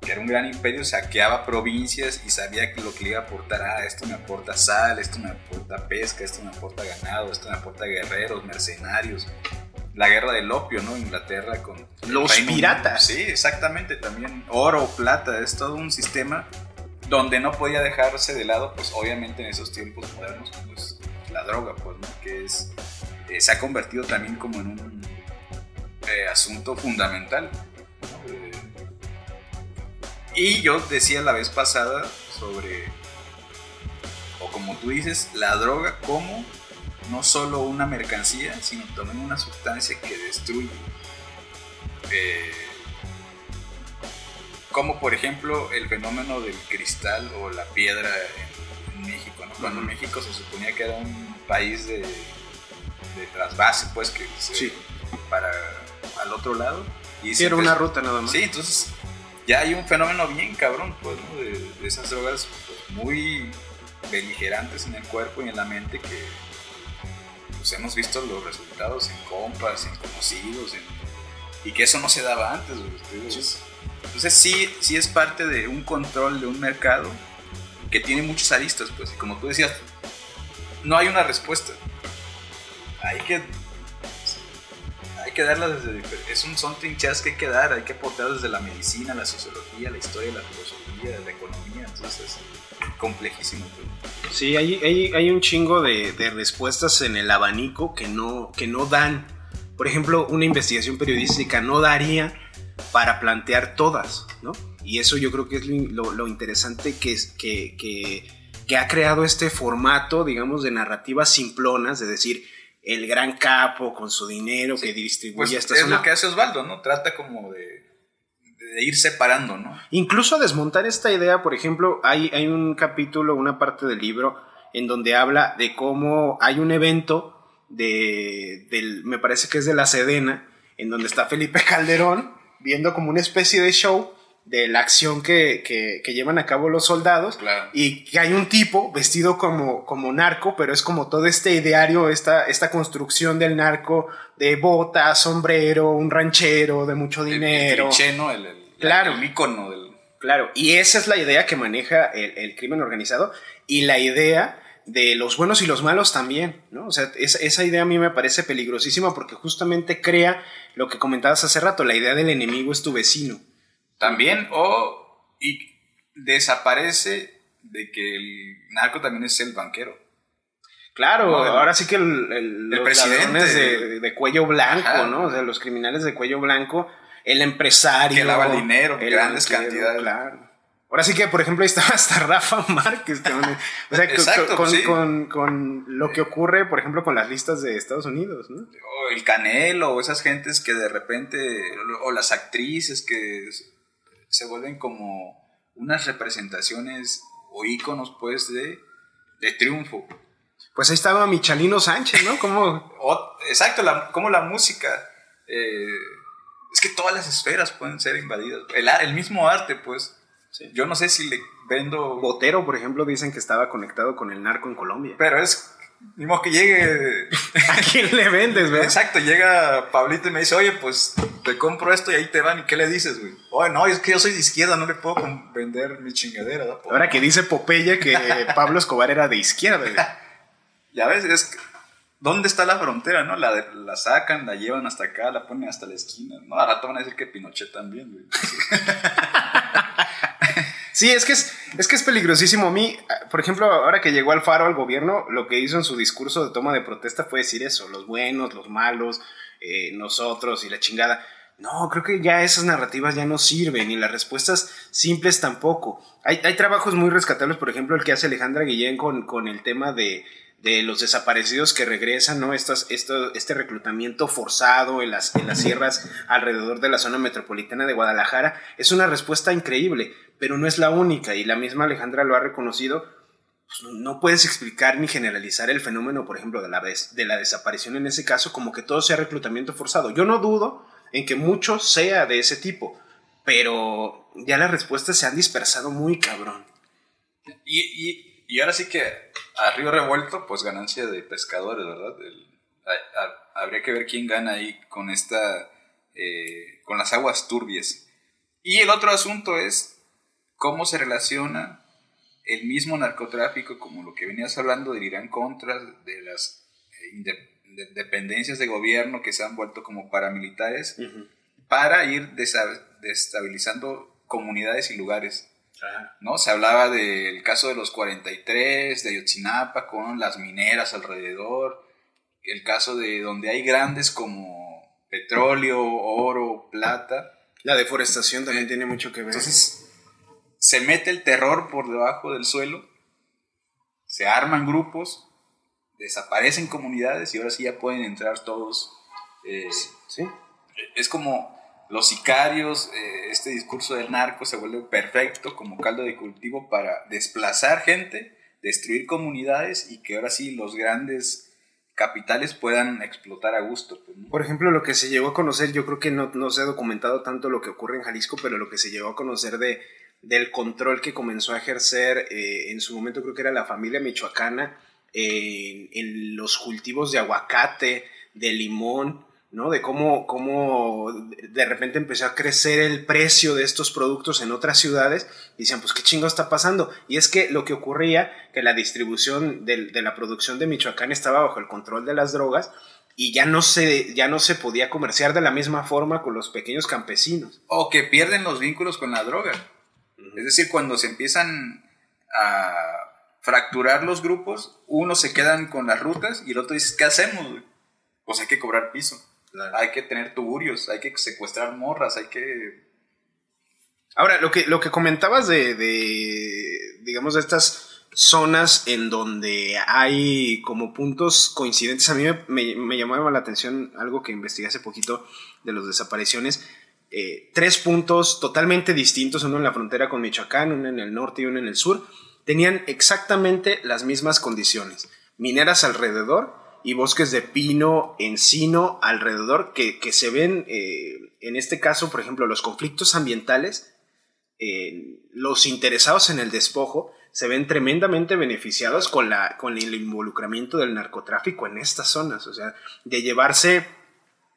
que era un gran imperio, saqueaba provincias y sabía que lo que le iba a aportar, ah, esto me aporta sal, esto me aporta pesca, esto me aporta ganado, esto me aporta guerreros, mercenarios. La guerra del opio, ¿no? Inglaterra con Los Unido. piratas. Sí, exactamente, también oro, plata, es todo un sistema donde no podía dejarse de lado, pues obviamente en esos tiempos modernos, pues la droga, pues, ¿no? que es, eh, se ha convertido también como en un eh, asunto fundamental. Eh, y yo decía la vez pasada sobre, o como tú dices, la droga como no solo una mercancía, sino también una sustancia que destruye. Eh, como por ejemplo el fenómeno del cristal o la piedra en, en México, ¿no? Cuando. México se suponía que era un país de, de trasvase, pues que se- Sí. para al otro lado. Y Sí, era una ruta nada más. Sí, entonces ya hay un fenómeno bien cabrón, pues, ¿no? De, de esas drogas pues, muy beligerantes en el cuerpo y en la mente que pues, hemos visto los resultados en compas, en conocidos, en- y que eso no se daba antes. ustedes- Entonces sí, sí es parte de un control de un mercado que tiene muchos aristas, pues, y como tú decías, no hay una respuesta. Hay que hay que darla desde es un son trincheras que hay que dar, hay que aportar desde la medicina, la sociología, la historia, la filosofía, la economía, entonces es complejísimo. Sí, hay, hay, hay un chingo de, de respuestas en el abanico que no, que no dan. Por ejemplo, una investigación periodística no daría para plantear todas, ¿no? Y eso yo creo que es lo, lo interesante que, es- que, que, que ha creado este formato, digamos, de narrativas simplonas, de decir, el gran capo con su dinero que distribuye Pues esta es zona. lo que hace Osvaldo, ¿no? Trata como de, de ir separando, ¿no? Incluso desmontar esta idea, por ejemplo, hay, hay un capítulo, una parte del libro, en donde habla de cómo hay un evento de, del, me parece que es de la Sedena, en donde está Felipe Calderón viendo como una especie de show de la acción que, que- que llevan a cabo los soldados Claro. y que hay un tipo vestido como, como narco, pero es como todo este ideario, esta, esta construcción del narco de botas, sombrero, un ranchero de mucho dinero. El. El, el- Claro. El icono del. Claro, y esa es la idea que maneja el, el crimen organizado y la idea de los buenos y los malos también, ¿no? O sea, esa, esa idea a mí me parece peligrosísima porque justamente crea lo que comentabas hace rato, la idea del enemigo es tu vecino. También, o. Y desaparece de que el narco también es el banquero. Claro, No, ahora sí que el, el- los presidente. de, de cuello blanco, Ajá. ¿no? O sea, los criminales de cuello blanco, el empresario. Que lava el dinero, el grandes banquero, cantidades. Claro. Ahora sí que, por ejemplo, ahí estaba hasta Rafa Márquez. O sea, con- Exacto, con, sí. con- con lo que ocurre, por ejemplo, con las listas de Estados Unidos, ¿no? O el Canelo, o esas gentes que de repente. O las actrices que se vuelven como unas representaciones o íconos, pues, de, de triunfo. Pues ahí estaba Michalino Sánchez, ¿no? Como O- exacto, la- como la música. eh, es que todas las esferas pueden ser invadidas. El, el mismo arte, pues. Yo no sé si le vendo. Botero, por ejemplo, dicen que estaba conectado con el narco en Colombia. Pero es. Ni modo que llegue. ¿A quién le vendes, güey? Exacto, llega Pablito y me dice, oye, pues te compro esto y ahí te van. ¿Y qué le dices, güey? Oye, no, es que yo soy de izquierda, no le puedo vender mi chingadera. Ahora que dice Popeye que Pablo Escobar era de izquierda, güey. Ya ves, es que- ¿Dónde está la frontera, no? La, de- la sacan, la llevan hasta acá, la ponen hasta la esquina. No, a rato van a decir que Pinochet también, güey. Sí, es que es, es que es peligrosísimo. A mí, por ejemplo, ahora que llegó Alfaro al gobierno, lo que hizo en su discurso de toma de protesta fue decir eso, los buenos, los malos, eh, nosotros y la chingada. No, creo que ya esas narrativas ya no sirven y las respuestas simples tampoco. Hay, hay trabajos muy rescatables, por ejemplo, el que hace Alejandra Guillén con, con el tema de, de los desaparecidos que regresan, ¿no? Estas, esto, este reclutamiento forzado en las, en las sierras alrededor de la zona metropolitana de Guadalajara es una respuesta increíble, pero no es la única y la misma Alejandra lo ha reconocido. Pues no puedes explicar ni generalizar el fenómeno, por ejemplo, de la, de la desaparición en ese caso como que todo sea reclutamiento forzado. Yo no dudo en que mucho sea de ese tipo, pero ya las respuestas se han dispersado muy cabrón. Y, y ahora sí que a río revuelto, pues ganancia de pescadores, ¿verdad? El- a- a- habría que ver quién gana ahí con esta, eh, con las aguas turbias. Y el otro asunto es cómo se relaciona el mismo narcotráfico, como lo que venías hablando del Irán contra, de las eh, inde- de- dependencias de gobierno que se han vuelto como paramilitares, para ir destabilizando comunidades y lugares. ¿No? Se hablaba del caso de los 43, de Ayotzinapa, con las mineras alrededor, el caso de donde hay grandes como petróleo, oro, plata. La deforestación también tiene mucho que ver. Entonces, se mete el terror por debajo del suelo, se arman grupos, desaparecen comunidades y ahora sí ya pueden entrar todos. eh, ¿Sí? es como los sicarios, eh, este discurso del narco se vuelve perfecto como caldo de cultivo para desplazar gente, destruir comunidades y que ahora sí los grandes capitales puedan explotar a gusto. pues. Por ejemplo, lo que se llegó a conocer, yo creo que no, no se ha documentado tanto lo que ocurre en Jalisco, pero lo que se llegó a conocer de, del control que comenzó a ejercer eh, en su momento, creo que era la familia michoacana, eh, en, en los cultivos de aguacate, de limón, ¿no? De cómo, cómo de repente empezó a crecer el precio de estos productos en otras ciudades. Y decían, pues qué chingo está pasando. Y es que lo que ocurría, que la distribución del- de, la producción de Michoacán estaba bajo el control de las drogas y ya no se, ya no se podía comerciar de la misma forma con los pequeños campesinos. O que pierden los vínculos con la droga. Es decir, cuando se empiezan a fracturar los grupos, unos se quedan con las rutas y el otro dice, ¿qué hacemos? Pues hay que cobrar piso. Hay que tener tuburios, hay que secuestrar morras, hay que... Ahora, lo que, lo que comentabas de, de, digamos, de estas zonas en donde hay como puntos coincidentes, a mí me llamaba la atención algo que investigué hace poquito de las desapariciones. Eh, tres puntos totalmente distintos, uno en la frontera con Michoacán, uno en el norte y uno en el sur, tenían exactamente las mismas condiciones. Mineras alrededor y bosques de pino, encino alrededor que, que se ven, eh, en este caso, por ejemplo, los conflictos ambientales, eh, los interesados en el despojo se ven tremendamente beneficiados con, la, con el involucramiento del narcotráfico en estas zonas, o sea, de llevarse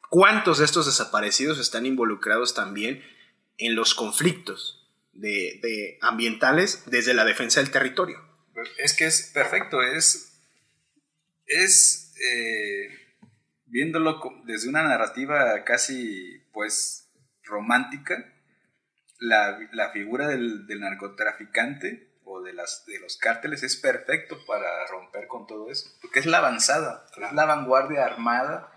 cuántos de estos desaparecidos están involucrados también en los conflictos de, de ambientales desde la defensa del territorio. Es que es perfecto, es, es eh, viéndolo desde una narrativa casi, pues, romántica, la, la figura del, del narcotraficante o de, las, de los cárteles es perfecto para romper con todo eso, porque es la avanzada, es la vanguardia armada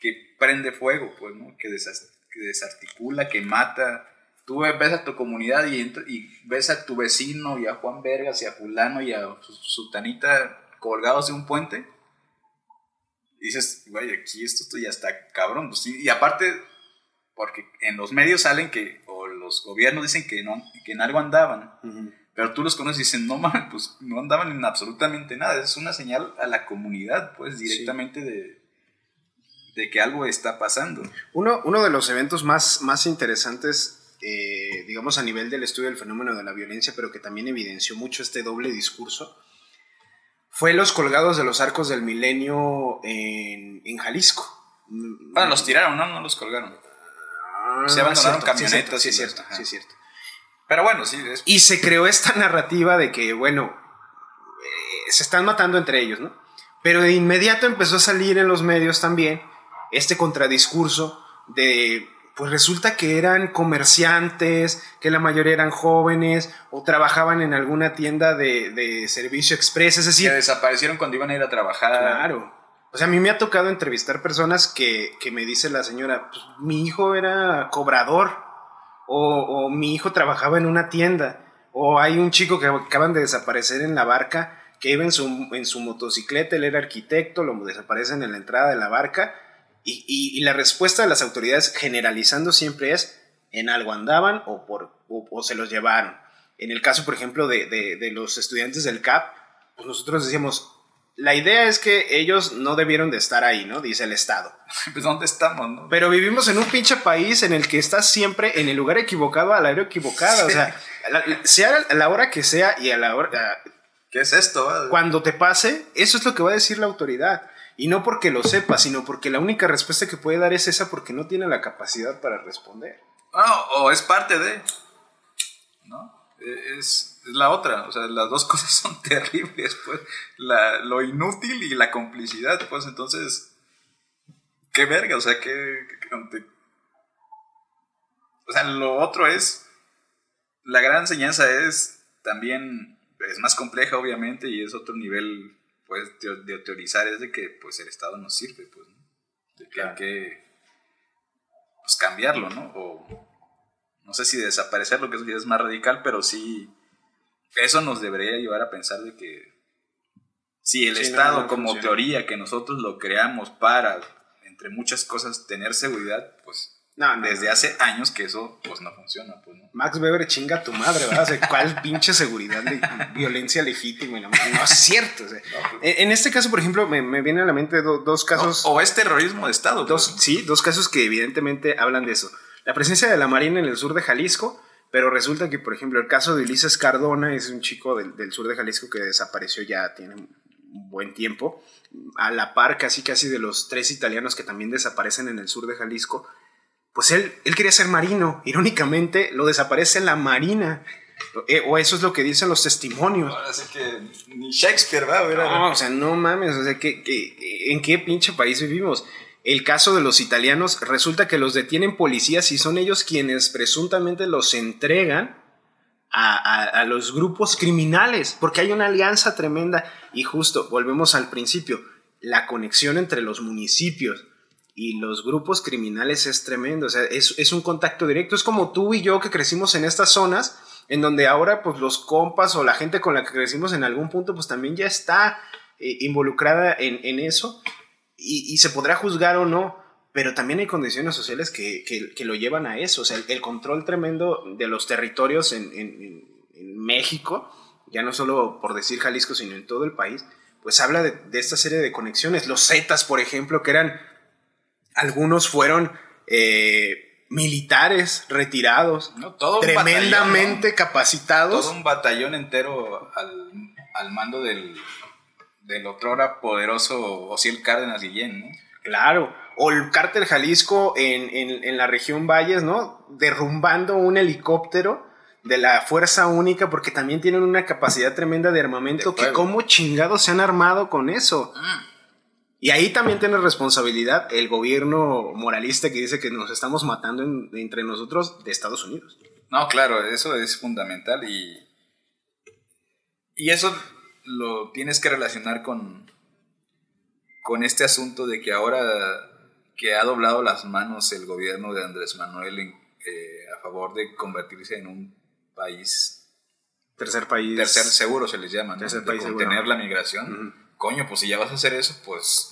que prende fuego, pues, ¿no? que, desas- que desarticula, que mata. Tú ves a tu comunidad y, y ves a tu vecino y a Juan Vergas y a fulano y a su, Sutanita colgados de un puente y dices, güey, aquí esto, esto ya está cabrón. Pues sí, y aparte, porque en los medios salen que, o los gobiernos dicen que, no, que en algo andaban, pero tú los conoces y dicen, no mames, pues no andaban en absolutamente nada. Es una señal a la comunidad, pues directamente de, de que algo está pasando. Uno, uno de los eventos más, más interesantes, eh, digamos, a nivel del estudio del fenómeno de la violencia, pero que también evidenció mucho este doble discurso, fue los colgados de los arcos del milenio en, en Jalisco. Bueno, los tiraron, ¿no? No los colgaron. Ah, se abandonaron cierto, camionetas Sí, es cierto, sí, es cierto. Pero bueno, sí, es Y se creó esta narrativa de que, bueno, eh, se están matando entre ellos, ¿no? Pero de inmediato empezó a salir en los medios también este contradiscurso de, pues resulta que eran comerciantes, que la mayoría eran jóvenes o trabajaban en alguna tienda de, de servicio express, es que decir, desaparecieron cuando iban a ir a trabajar. Claro. O sea, a mí me ha tocado entrevistar personas que, que me dice la señora, pues, mi hijo era cobrador, o, o mi hijo trabajaba en una tienda, o hay un chico que acaban de desaparecer en la barca, que iba en su, en su motocicleta, él era arquitecto, lo desaparecen en la entrada de la barca, y, y- y la respuesta de las autoridades generalizando siempre es, en algo andaban o, por, o, o se los llevaron. En el caso, por ejemplo, de, de- de los estudiantes del CAP, pues nosotros decíamos, la idea es que ellos no debieron de estar ahí, ¿no? Dice el Estado. Pues ¿dónde estamos, no? Pero vivimos en un pinche país en el que estás siempre en el lugar equivocado a la hora equivocada. O sea, la- sea a la hora que sea y a la hora... ¿Qué es esto? Cuando te pase, eso es lo que va a decir la autoridad. Y no porque lo sepa, sino porque la única respuesta que puede dar es esa porque no tiene la capacidad para responder. Ah, o es parte de. ¿No? E- Es, es la otra. O sea, las dos cosas son terribles, pues. La- lo inútil y la complicidad, pues. Entonces. Qué verga, o sea, qué. qué- o sea, lo otro es. La gran enseñanza es también. Es más compleja, obviamente, y es otro nivel, de, teorizar. Es de que, pues, el Estado no sirve, pues. ¿no? De que hay que. Pues cambiarlo, ¿no? O no sé si desaparecerlo, que eso ya es más radical, pero sí, eso nos debería llevar a pensar de que si el Sí, no, Estado no como funciona. teoría que nosotros lo creamos para, entre muchas cosas, tener seguridad, pues No, no, desde no. hace años que eso pues no funciona, pues no. Max Weber chinga a tu madre, ¿verdad? O sea, ¿cuál pinche seguridad de violencia legítima? madre? No es cierto. o sea. en, en este caso, por ejemplo, me, me vienen a la mente do- dos casos. O, o es terrorismo de Estado. Dos, pues, sí, dos casos que evidentemente hablan de eso. La presencia de la Marina en el sur de Jalisco, pero resulta que, por ejemplo, el caso de Ulises Cardona es un chico del, del sur de Jalisco que desapareció ya tiene un buen tiempo, a la par casi casi de los tres italianos que también desaparecen en el sur de Jalisco. Pues él, él quería ser marino, irónicamente lo desaparece la Marina, Eh, o eso es lo que dicen los testimonios. Ahora sí que ni Shakespeare va a ver. No, o sea, no mames, o sea, ¿qué, qué- en qué pinche país vivimos? El caso de los italianos, resulta que los detienen policías y son ellos quienes presuntamente los entregan a, a- a los grupos criminales, porque hay una alianza tremenda y justo, volvemos al principio, la conexión entre los municipios y los grupos criminales es tremendo, o sea, es, es un contacto directo, es como tú y yo que crecimos en estas zonas, en donde ahora pues los compas o la gente con la que crecimos en algún punto pues también ya está eh, involucrada en, en eso y, se podrá juzgar o no, pero también hay condiciones sociales que, que- que lo llevan a eso, o sea, el, control tremendo de los territorios en- en- en México, ya no solo por decir Jalisco, sino en todo el país, pues habla de, de esta serie de conexiones. Los Zetas, por ejemplo, que eran, algunos fueron eh, militares retirados, ¿no? Todo un tremendamente batallón, capacitados. Todo un batallón entero al, al mando del, del otrora poderoso Ociel Cárdenas Guillén, ¿no? Claro. O el cártel Jalisco en, en, en la región Valles, ¿no? Derrumbando un helicóptero de la Fuerza Única porque también tienen una capacidad tremenda de armamento De que cómo chingados se han armado con eso. Y ahí también tiene responsabilidad el gobierno moralista que dice que nos estamos matando en- entre nosotros de Estados Unidos. No, claro, eso es fundamental y, y eso lo tienes que relacionar con, con este asunto de que ahora que ha doblado las manos el gobierno de Andrés Manuel en- eh, a favor de convertirse en un país Tercer país. tercer seguro se les llama, ¿no? Tercer de país seguro. la migración. Coño, pues si ya vas a hacer eso, pues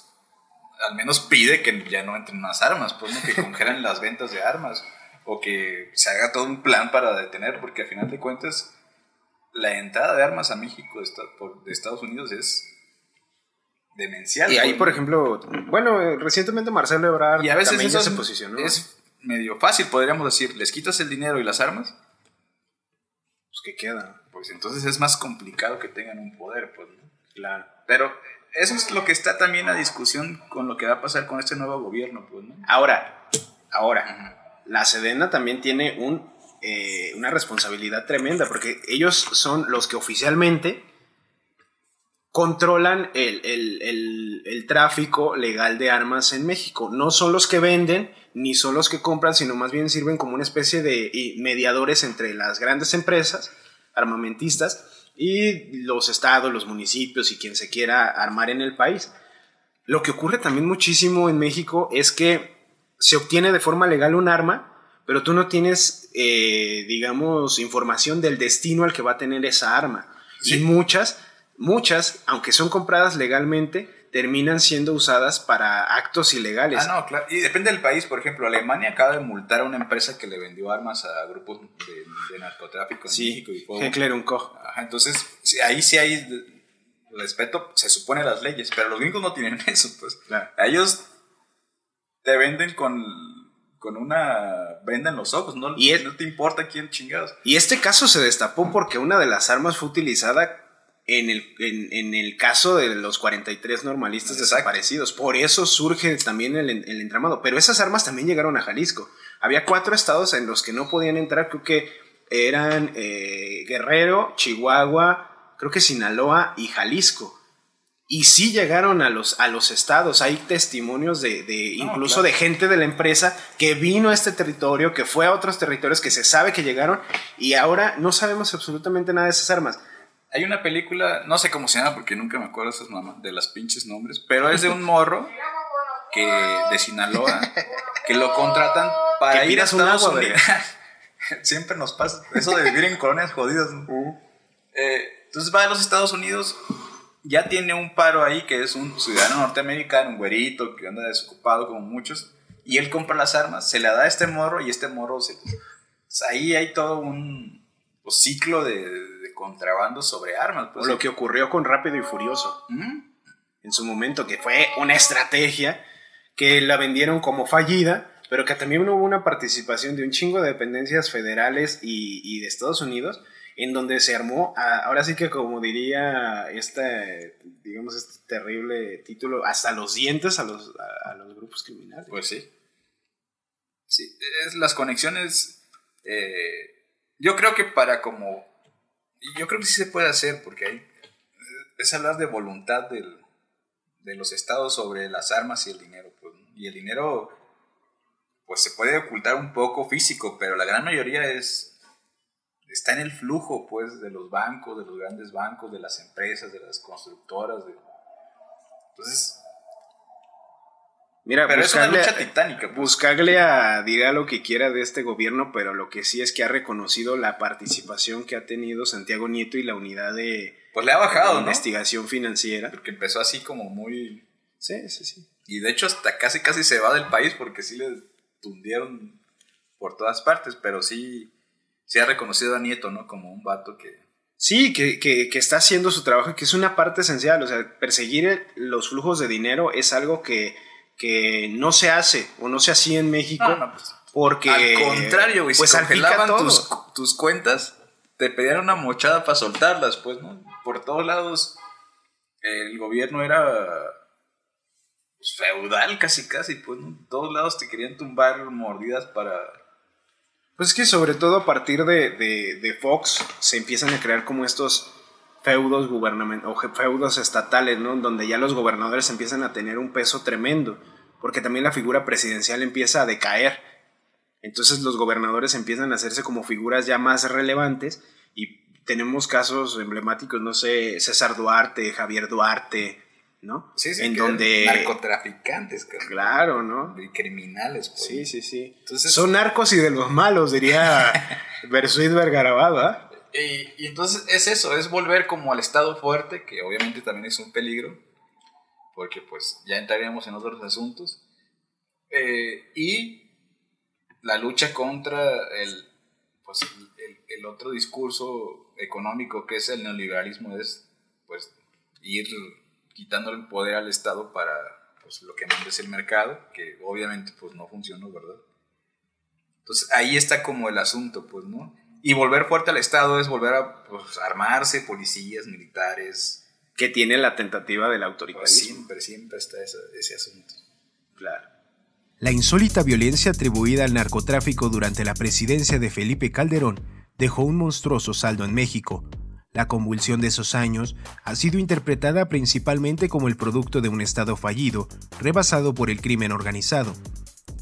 al menos pide que ya no entren más armas, pues ¿no? que congelen las ventas de armas o que se haga todo un plan para detener, porque al final de cuentas la entrada de armas a México de, Estados Unidos es demencial. Y ahí, por ejemplo, bueno, eh, recientemente Marcelo Ebrard y a veces eso se es- posicionó. es medio fácil, podríamos decir, les quitas el dinero y las armas, Pues que queda. pues entonces es más complicado que tengan un poder, pues, ¿no? Claro. Pero eso es lo que está también a discusión con lo que va a pasar con este nuevo gobierno, pues, ¿no? Ahora, ahora, la Sedena también tiene un, eh, una responsabilidad tremenda porque ellos son los que oficialmente controlan el, el- el- el tráfico legal de armas en México. No son los que venden ni son los que compran, sino más bien sirven como una especie de mediadores entre las grandes empresas armamentistas y los estados, los municipios y quien se quiera armar en el país. Lo que ocurre también muchísimo en México es que se obtiene de forma legal un arma, pero tú no tienes, eh, digamos, información del destino al que va a tener esa arma. Y muchas, muchas, aunque son compradas legalmente, terminan siendo usadas para actos ilegales. Ah, no, claro. Y depende del país. Por ejemplo, Alemania acaba de multar a una empresa que le vendió armas a grupos de, de narcotráfico en sí, México y fue- Heckler Koch. Ajá, entonces, ahí sí hay respeto, se supone las leyes, pero los gringos no tienen eso, pues. Claro. Ellos te venden con, con una venda en los ojos, ¿no? Y no te importa quién chingados. Y este caso se destapó porque una de las armas fue utilizada en el, en, en el caso de los 43 normalistas Exacto. desaparecidos. Por eso surge también el, el entramado. Pero esas armas también llegaron a Jalisco. Había cuatro estados en los que no podían entrar, creo que eran eh, Guerrero, Chihuahua, creo que Sinaloa y Jalisco. Y sí llegaron a los, a los estados. Hay testimonios de, de No, incluso claro. de gente de la empresa que vino a este territorio, que fue a otros territorios, que se sabe que llegaron y ahora no sabemos absolutamente nada de esas armas. Hay una película, no sé cómo se llama porque nunca me acuerdo esas mamás de las pinches nombres, pero es de un morro que de Sinaloa que lo contratan para ir a Estados agua, Unidos. Siempre nos pasa eso de vivir en colonias jodidas. ¿no? Eh, entonces va a los Estados Unidos, ya tiene un paro ahí que es un ciudadano norteamericano, un güerito que anda desocupado como muchos, y él compra las armas, se le da a este morro y este morro se... pues ahí hay todo un pues, ciclo de contrabando sobre armas. Pues, O lo que ocurrió con Rápido y Furioso en su momento, que fue una estrategia que la vendieron como fallida, pero que también hubo una participación de un chingo de dependencias federales y, y de Estados Unidos, en donde se armó, a- ahora sí que como diría este, digamos, este terrible título, hasta los dientes a los, a, a los grupos criminales. Pues sí. Sí, es las conexiones. eh, yo creo que para como. Y Yo creo que sí se puede hacer, porque hay. Es hablar de voluntad del- de los estados sobre las armas y el dinero. Pues, y el dinero, pues se puede ocultar un poco físico, pero la gran mayoría es. Está en el flujo, pues, de los bancos, de los grandes bancos, de las empresas, de las constructoras. entonces, Mira, pero es una lucha titánica. pues. Buscaglia dirá lo que quiera de este gobierno, pero lo que sí es que ha reconocido la participación que ha tenido Santiago Nieto y la unidad de, Pues le ha bajado, ¿no? investigación financiera. Porque empezó así como muy... Sí, sí, sí. Y de hecho hasta casi casi se va del país porque sí le tundieron por todas partes, pero sí, sí ha reconocido a Nieto, ¿no? Como un vato que... Sí, que, que, que, está haciendo su trabajo que es una parte esencial. O sea, perseguir los flujos de dinero es algo que, que no se hace o no se hacía en México. pues, porque. Al contrario, güey, pues si congelaban tus, tus, cuentas, te pedían una mochada para soltarlas, pues, ¿no? Por todos lados, el gobierno era pues, feudal casi, casi, pues, ¿no? Todos lados te querían tumbar mordidas para pues es que sobre todo a partir de, de, Fox se empiezan a crear como estos feudos o feudos estatales, ¿no? Donde ya los gobernadores empiezan a tener un peso tremendo, porque también la figura presidencial empieza a decaer. Entonces los gobernadores empiezan a hacerse como figuras ya más relevantes y tenemos casos emblemáticos, no sé, César Duarte, Javier Duarte, ¿no? Sí, sí, en donde narcotraficantes, claro, ¿no? Y criminales, pues. Sí, sí, sí. Entonces, son narcos y de los malos, diría Bersuit Vergarabat. Y, y, entonces es eso, es volver como al estado fuerte, que obviamente también es un peligro, porque pues ya entraríamos en otros asuntos. Eh, y la lucha contra el, pues, el, el otro discurso económico que es el neoliberalismo es pues ir quitándole el poder al Estado para pues, lo que manda es el mercado, que obviamente pues no funcionó, ¿verdad? Entonces ahí está como el asunto, pues, ¿no? Y volver fuerte al Estado es volver a pues, armarse, policías, militares. Que tiene la tentativa del autoritarismo. Pues siempre, siempre está ese, ese asunto. Claro. La insólita violencia atribuida al narcotráfico durante la presidencia de Felipe Calderón dejó un monstruoso saldo en México, la convulsión de esos años ha sido interpretada principalmente como el producto de un Estado fallido, rebasado por el crimen organizado.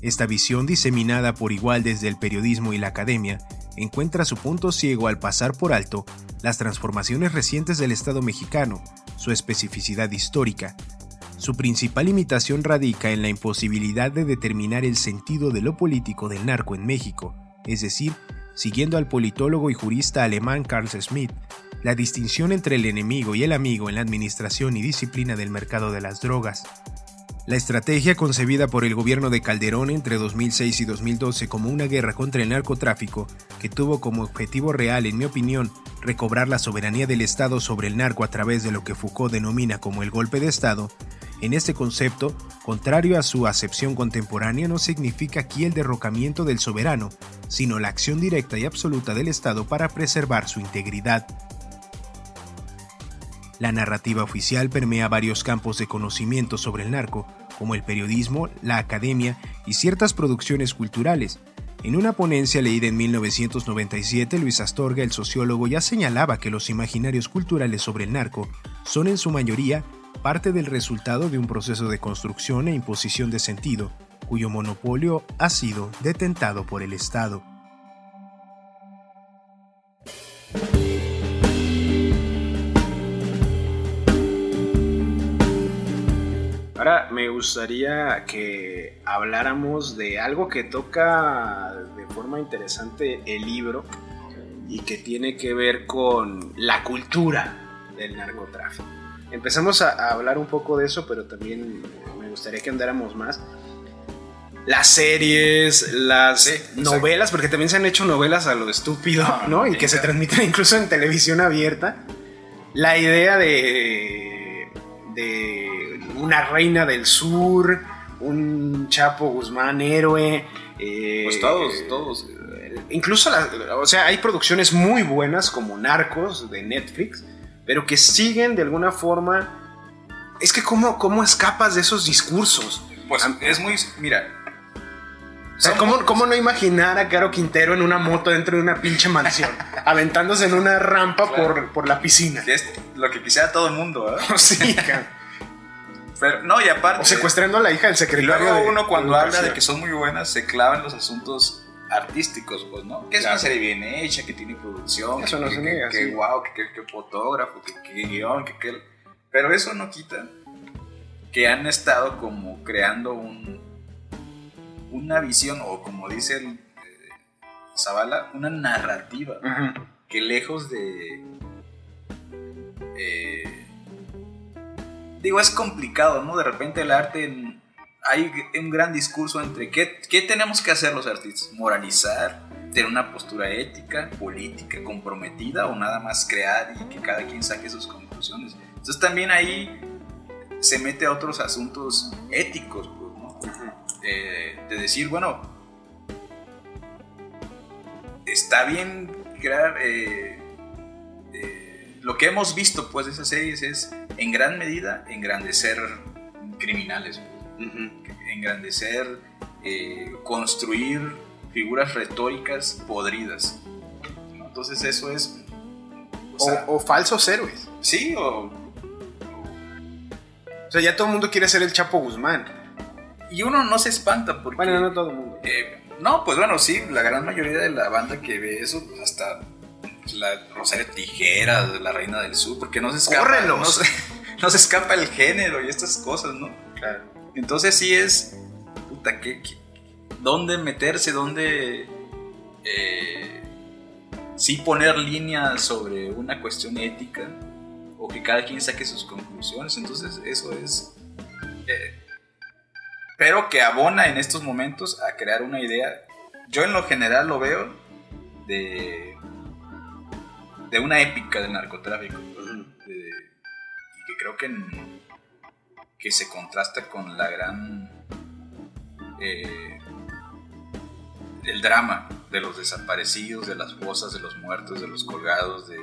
Esta visión, diseminada por igual desde el periodismo y la academia, encuentra su punto ciego al pasar por alto las transformaciones recientes del Estado mexicano, su especificidad histórica. Su principal limitación radica en la imposibilidad de determinar el sentido de lo político del narco en México, es decir, siguiendo al politólogo y jurista alemán Carl Schmitt, la distinción entre el enemigo y el amigo en la administración y disciplina del mercado de las drogas. La estrategia concebida por el gobierno de Calderón entre 2006 y 2012 como una guerra contra el narcotráfico, que tuvo como objetivo real, en mi opinión, recobrar la soberanía del Estado sobre el narco a través de lo que Foucault denomina como el golpe de Estado, en este concepto, contrario a su acepción contemporánea, no significa aquí el derrocamiento del soberano, sino la acción directa y absoluta del Estado para preservar su integridad. La narrativa oficial permea varios campos de conocimiento sobre el narco, como el periodismo, la academia y ciertas producciones culturales. En una ponencia leída en 1997, Luis Astorga, el sociólogo, ya señalaba que los imaginarios culturales sobre el narco son en su mayoría parte del resultado de un proceso de construcción e imposición de sentido, cuyo monopolio ha sido detentado por el Estado. Ahora me gustaría que habláramos de algo que toca de forma interesante el libro y que tiene que ver con la cultura del narcotráfico. Empezamos a, hablar un poco de eso, pero también me gustaría que andáramos más. Las series, las novelas, porque también se han hecho novelas a lo estúpido, ¿no? y que se transmiten incluso en televisión abierta. La idea de, de una reina del sur, un Chapo Guzmán héroe. Eh, pues todos, todos. Incluso, o sea, hay producciones muy buenas como Narcos de Netflix, pero que siguen de alguna forma... Es que cómo, cómo escapas de esos discursos. Pues es muy... Mira, o sea, ¿cómo, ¿cómo, no imaginar a Caro Quintero en una moto dentro de una pinche mansión? aventándose en una rampa por, por, la piscina. Es lo que quisiera todo el mundo, ¿eh? sí, pero, no, y aparte. O secuestrando a la hija del secretario. Y luego uno, cuando habla de que son muy buenas, se clava en los asuntos artísticos, pues, ¿no? Que es una serie bien hecha, que tiene producción. Eso que, no se niega. Que, wow, que, que, fotógrafo, que, que guion, que, que. Pero eso no quita que han estado como creando un, una visión, o como dice el, eh, Zavala, una narrativa que lejos de. Eh, digo, es complicado, ¿no? De repente el arte, hay un gran discurso entre qué, qué tenemos que hacer los artistas, moralizar, tener una postura ética, política, comprometida o nada más crear y que cada quien saque sus conclusiones. Entonces también ahí se mete a otros asuntos éticos, pues, ¿no? Eh, de decir, bueno, está bien crear... eh, eh, lo que hemos visto pues de esas series es en gran medida engrandecer criminales, pues, engrandecer, eh, construir figuras retóricas podridas. ¿no? Entonces eso es... o sea, O, o falsos héroes. sí, o O sea, ya todo el mundo quiere ser el Chapo Guzmán. Y uno no se espanta porque... Bueno, no todo el mundo. eh, no, pues bueno, sí, la gran mayoría de la banda que ve eso, pues hasta la Rosario Tijeras, la Reina del Sur, porque no se escapa... No se, no se escapa el género y estas cosas, ¿no? Claro. Entonces sí es... Puta, ¿qué, qué- dónde meterse? ¿Dónde... eh, sí poner líneas sobre una cuestión ética? O que cada quien saque sus conclusiones. Entonces eso es... eh, pero que abona en estos momentos a crear una idea. Yo en lo general lo veo de, de una épica del narcotráfico. de- y que creo que, en- que se contrasta con la gran... eh, el drama de los desaparecidos, de las fosas, de los muertos, de los colgados, de,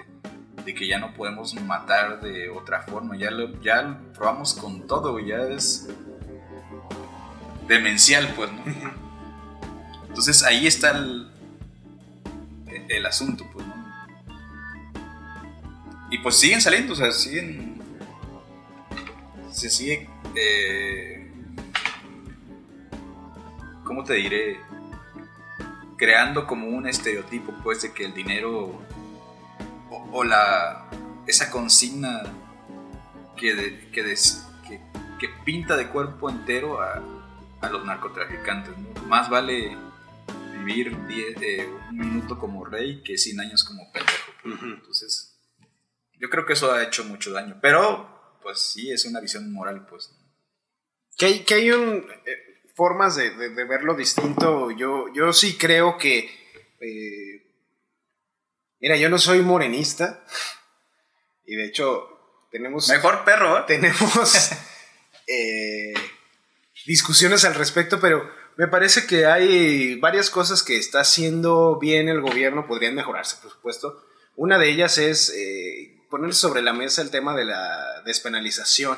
de que ya no podemos matar de otra forma. Ya lo, ya lo probamos con todo, ya es demencial, pues, ¿no? Entonces ahí está el, el asunto, pues, ¿no? Y pues siguen saliendo, o sea, siguen. Se sigue. eh, ¿Cómo te diré? Creando como un estereotipo, pues, de que el dinero. O, o la. Esa consigna que, de- que, des- que, que pinta de cuerpo entero a, a los narcotraficantes. ¿no? Más vale vivir die- eh, un minuto como rey que 100 años como pendejo. Entonces, yo creo que eso ha hecho mucho daño. Pero, pues sí, es una visión moral, pues. Que hay, que hay un, eh, formas de, de- de verlo distinto. Yo, yo sí creo que. eh, mira, yo no soy morenista. Y de hecho, tenemos. Mejor perro, ¿eh? tenemos eh, discusiones al respecto, pero me parece que hay varias cosas que está haciendo bien el gobierno, podrían mejorarse, por supuesto. Una de ellas es eh, poner sobre la mesa el tema de la despenalización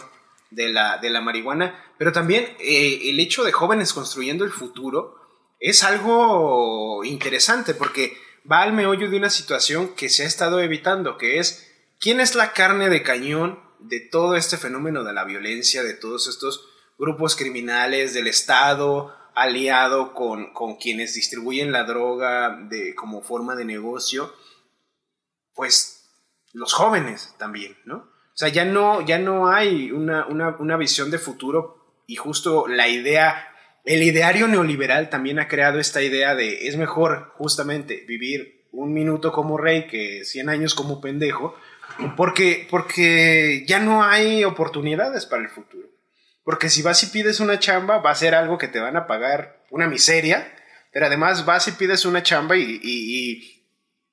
de la, de la marihuana, pero también eh, el hecho de jóvenes construyendo el futuro es algo interesante porque va al meollo de una situación que se ha estado evitando, que es quién es la carne de cañón de todo este fenómeno de la violencia, de todos estos grupos criminales del Estado aliado con, con quienes distribuyen la droga de, como forma de negocio, pues los jóvenes también, ¿no? O sea, ya no, ya no hay una, una, una visión de futuro y justo la idea, el ideario neoliberal también ha creado esta idea de es mejor justamente vivir un minuto como rey que 100 años como pendejo, porque, porque ya no hay oportunidades para el futuro. Porque si vas y pides una chamba, va a ser algo que te van a pagar una miseria, pero además vas y pides una chamba y, y- y-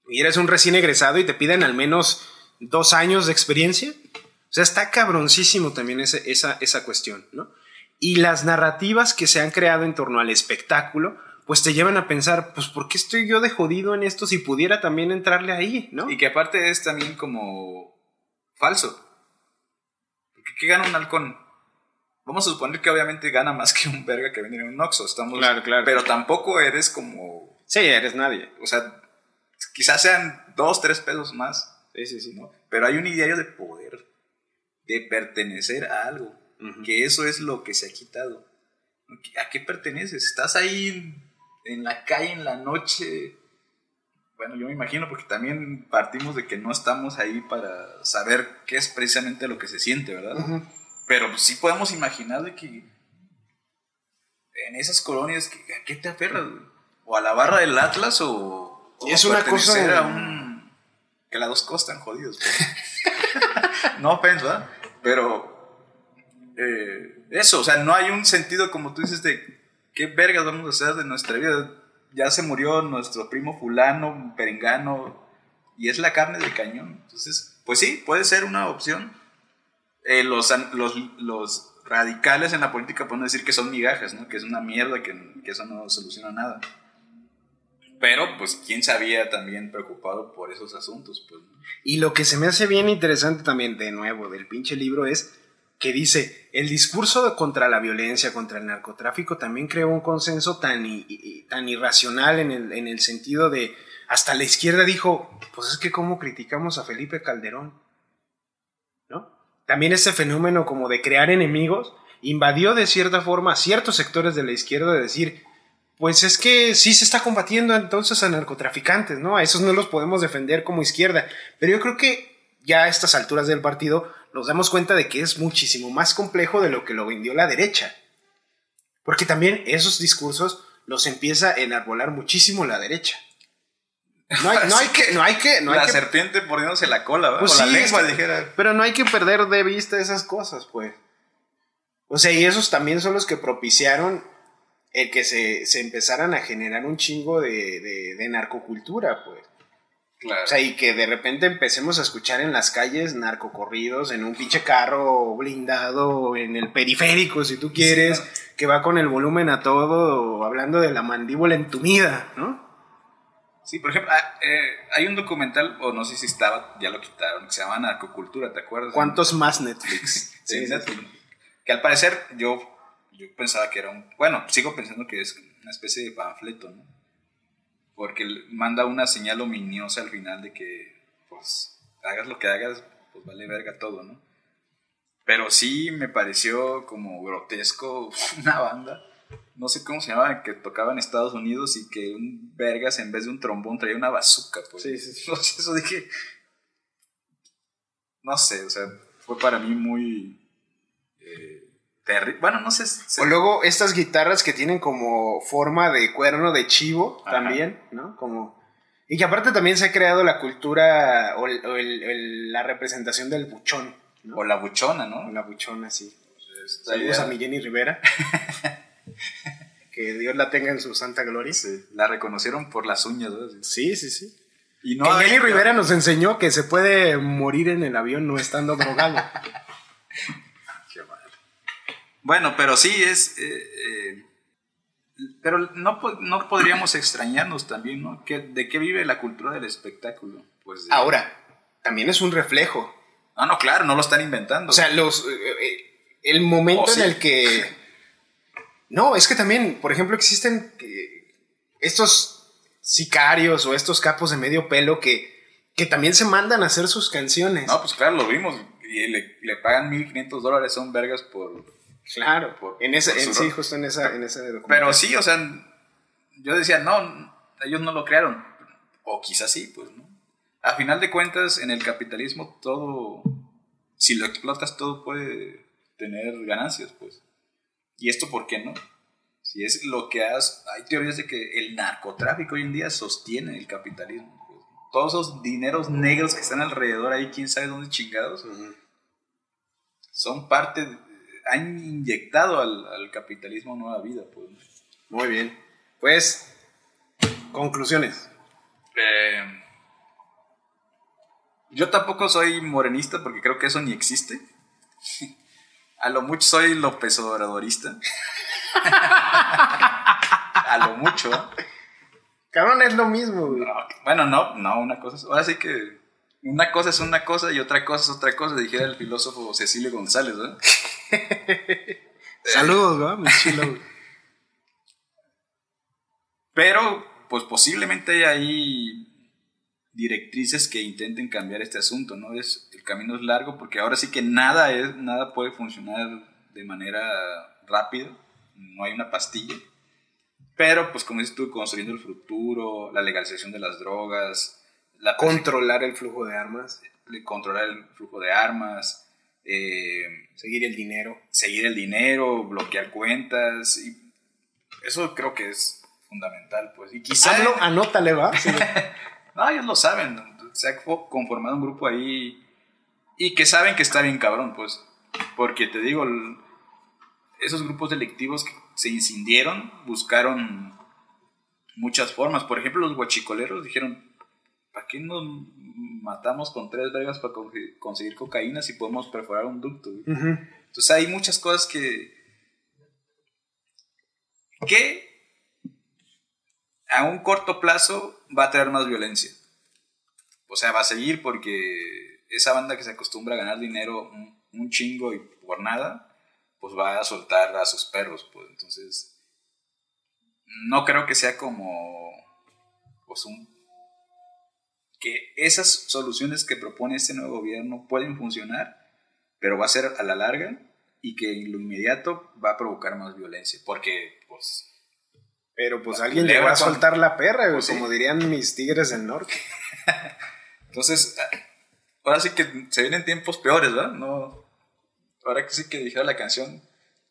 y eres un recién egresado y te piden al menos dos años de experiencia. O sea, está cabroncísimo también ese- esa, esa cuestión, ¿no? Y las narrativas que se han creado en torno al espectáculo, pues te llevan a pensar, pues, ¿por qué estoy yo de jodido en esto si pudiera también entrarle ahí, ¿no? Y que aparte es también como falso. Porque ¿qué gana un halcón? Vamos a suponer que obviamente gana más que un verga que vende en un Oxxo. Estamos, Claro, claro. Pero tampoco eres como... Sí, eres nadie. O sea, quizás sean dos, tres pesos más. Sí, sí, sí. ¿no? Pero hay un ideario de poder, de pertenecer a algo. Que eso es lo que se ha quitado. ¿A qué perteneces? Estás ahí en, la calle en la noche. Bueno, yo me imagino porque también partimos de que no estamos ahí para saber qué es precisamente lo que se siente, ¿verdad? Pero sí podemos imaginar de que en esas colonias, que- ¿a qué te aferras? güey? ¿O a la barra del Atlas o, es una cosa- a un... Que las dos cosas jodidos. pues. no pienso, ¿verdad? Pero eh, eso, o sea, no hay un sentido como tú dices de qué vergas vamos a hacer de nuestra vida. ya se murió nuestro primo fulano, perengano, y es la carne del cañón. Entonces, pues sí, puede ser una opción. Eh, los, los, los, radicales en la política pueden decir que son migajas, ¿no? que es una mierda, que, que eso no soluciona nada. Pero, pues, ¿quién se había también preocupado por esos asuntos? Pues, Y lo que se me hace bien interesante también, de nuevo, del pinche libro es que dice, el discurso contra la violencia, contra el narcotráfico, también creó un consenso tan, tan irracional en el, en el sentido de, hasta la izquierda dijo, pues es que cómo criticamos a Felipe Calderón, ¿no? También ese fenómeno como de crear enemigos invadió de cierta forma a ciertos sectores de la izquierda de decir, pues es que sí se está combatiendo entonces a narcotraficantes, ¿no? A esos no los podemos defender como izquierda, pero yo creo que ya a estas alturas del partido nos damos cuenta de que es muchísimo más complejo de lo que lo vendió la derecha. Porque también esos discursos los empieza a enarbolar muchísimo la derecha. No hay, no hay que, no hay que, no la hay que- serpiente poniéndose la cola, ¿verdad? Pues o la sí, lengua, dijera. pero no hay que perder de vista esas cosas, pues. O sea, y esos también son los que propiciaron el que se, se empezaran a generar un chingo de, de, de narcocultura, pues. Claro. O sea, y que de repente empecemos a escuchar en las calles narcocorridos, en un pinche carro blindado, en el periférico, si tú quieres, que va con el volumen a todo, hablando de la mandíbula entumida, ¿no? Sí, por ejemplo, ah, eh, hay un documental, o no sé si estaba, ya lo quitaron, que se llama Narcocultura, ¿te acuerdas? ¿Cuántos más Netflix? Sí, Sí, sí, Netflix. Que al parecer yo, yo pensaba que era un... Bueno, sigo pensando que es una especie de panfleto, ¿no? Porque manda una señal ominiosa al final de que, pues, hagas lo que hagas, pues vale verga todo, ¿no? Pero sí me pareció como grotesco una banda, no sé cómo se llamaba, que tocaba en Estados Unidos y que un vergas en vez de un trombón traía una bazooka, pues. Sí, sí, eso dije, no sé, o sea, fue para mí muy terrible. Bueno, no sé. se- O luego estas guitarras que tienen como forma de cuerno de chivo Ajá. también, ¿no? Como... Y que aparte también se ha creado la cultura o, el- o el- el- la representación del buchón, ¿no? O la buchona, ¿no? O la buchona, sí. Esta Saludos idea- a mi Jenny Rivera. que Dios la tenga en su santa gloria. Sí, la reconocieron por las uñas. Sí, sí, sí. Y no que Jenny Rivera nos enseñó que se puede morir en el avión no estando drogado. Bueno, pero sí es. eh, eh, pero no, no podríamos extrañarnos también, ¿no? ¿Qué- ¿De qué vive la cultura del espectáculo? Pues de- Ahora, también es un reflejo. Ah, no, claro, no lo están inventando. O sea, los, eh, el momento Oh, sí. en el que... No, es que también, por ejemplo, existen estos sicarios o estos capos de medio pelo que, que también se mandan a hacer sus canciones. no, pues claro, lo vimos. Y le, le pagan 1.500 dólares, son vergas por... claro, por- en ese, en, sí, justo en esa, en documental. Pero sí, o sea, yo decía, no, ellos no lo crearon. O quizás sí, pues, ¿no? A final de cuentas, en el capitalismo todo, si lo explotas, todo puede tener ganancias, pues. ¿Y esto por qué no? Si es lo que has... Hay teorías de que el narcotráfico hoy en día sostiene el capitalismo. pues. Todos esos dineros negros que están alrededor ahí, quién sabe dónde chingados, son parte... de- han inyectado al, al capitalismo nueva vida, pues. Muy bien. Pues, conclusiones. Eh, yo tampoco soy morenista porque creo que eso ni existe. A lo mucho soy López Obradorista. A lo mucho. Cabrón, es lo mismo, güey. No, bueno, no, no, una cosa es. Ahora sí que. Una cosa es una cosa y otra cosa es otra cosa, dijera el filósofo Cecilio González, ¿eh? Saludos, ¿no? Mi chilo. Pero, pues posiblemente hay directrices que intenten cambiar este asunto, ¿no? Es, el camino es largo porque ahora sí que nada, es, nada puede funcionar de manera rápida, no hay una pastilla. Pero, pues como dices tú, construyendo el futuro, la legalización de las drogas, la Controlar el flujo de armas, controlar el flujo de armas, eh, seguir el dinero. seguir el dinero, bloquear cuentas, y eso creo que es fundamental, pues. Y quizá... Hablo, anótale, ¿va? Sí. No, ellos lo saben. Se ha co- conformado un grupo ahí y que saben que está bien cabrón, pues. Porque te digo, esos grupos delictivos que se incendieron buscaron muchas formas. Por ejemplo, los guachicoleros dijeron, ¿para qué nos matamos con tres vergas para conseguir cocaína si podemos perforar un ducto? Entonces hay muchas cosas que... que a un corto plazo va a traer más violencia. O sea, va a seguir porque esa banda que se acostumbra a ganar dinero un, chingo y por nada, pues va a soltar a sus perros. Pues entonces, no creo que sea como pues un que esas soluciones que propone este nuevo gobierno pueden funcionar, pero va a ser a la larga y que en lo inmediato va a provocar más violencia, porque pues pero pues alguien le va a soltar la perra, pues como dirían mis tigres del norte. Entonces, ahora sí que se vienen tiempos peores, ¿verdad? No, ahora que sí que dijera la canción,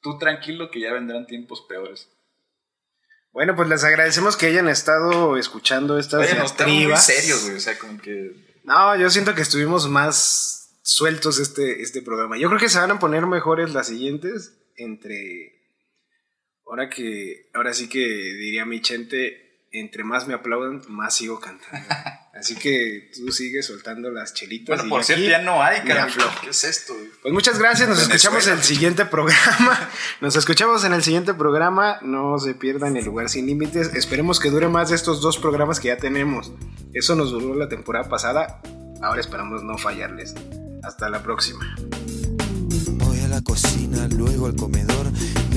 tú tranquilo que ya vendrán tiempos peores. Bueno, pues les agradecemos que hayan estado escuchando estas Oye, nos muy serios, güey, o sea, como que... No, yo siento que estuvimos más sueltos este, este programa. Yo creo que se van a poner mejores las siguientes entre ahora que, ahora sí que diría mi chente, entre más me aplaudan, más sigo cantando. Así que tú sigues soltando las chelitas. Bueno, por cierto, ya no hay, carajo. ¿Qué es esto? Pues muchas gracias, nos escuchamos en el siguiente programa. Nos escuchamos en el siguiente programa. No se pierdan el lugar sin límites. Esperemos que dure más de estos dos programas que ya tenemos. Eso nos duró la temporada pasada. Ahora esperamos no fallarles. Hasta la próxima la cocina, luego al comedor,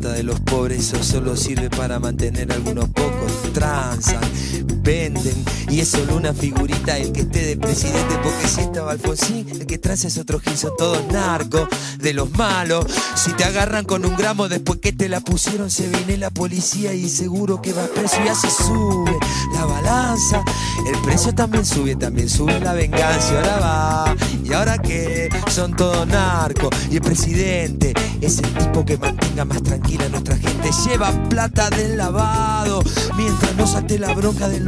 De los pobres, eso solo sirve para mantener algunos pocos. Transan, venden, y es solo una figurita el que esté de presidente, porque si estaba Alfonsín, el que transa es otro gil, son todos narcos, de los malos. Si te agarran con un gramo después que te la pusieron, se viene la policía y seguro que va preso y así sube la balanza. El precio también sube, también sube la venganza, ahora va. ¿Y ahora que Son todos narcos, y el presidente es el tipo que mantenga más tranquila a nuestra gente. Lleva plata del lavado. Mientras no salte la bronca del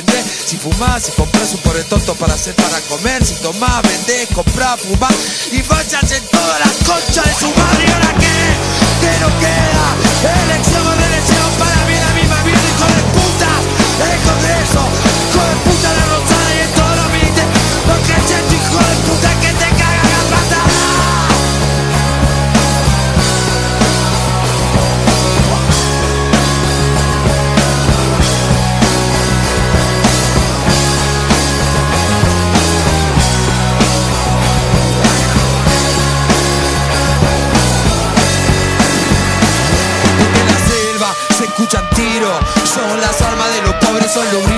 Jujuy? fumás, si compras un pobre tonto para hacer para comer, si tomás, vendés, comprás, fumás y fachas en todas las conchas de su madre. ¿Y ahora qué? ¿Qué no queda? Elección de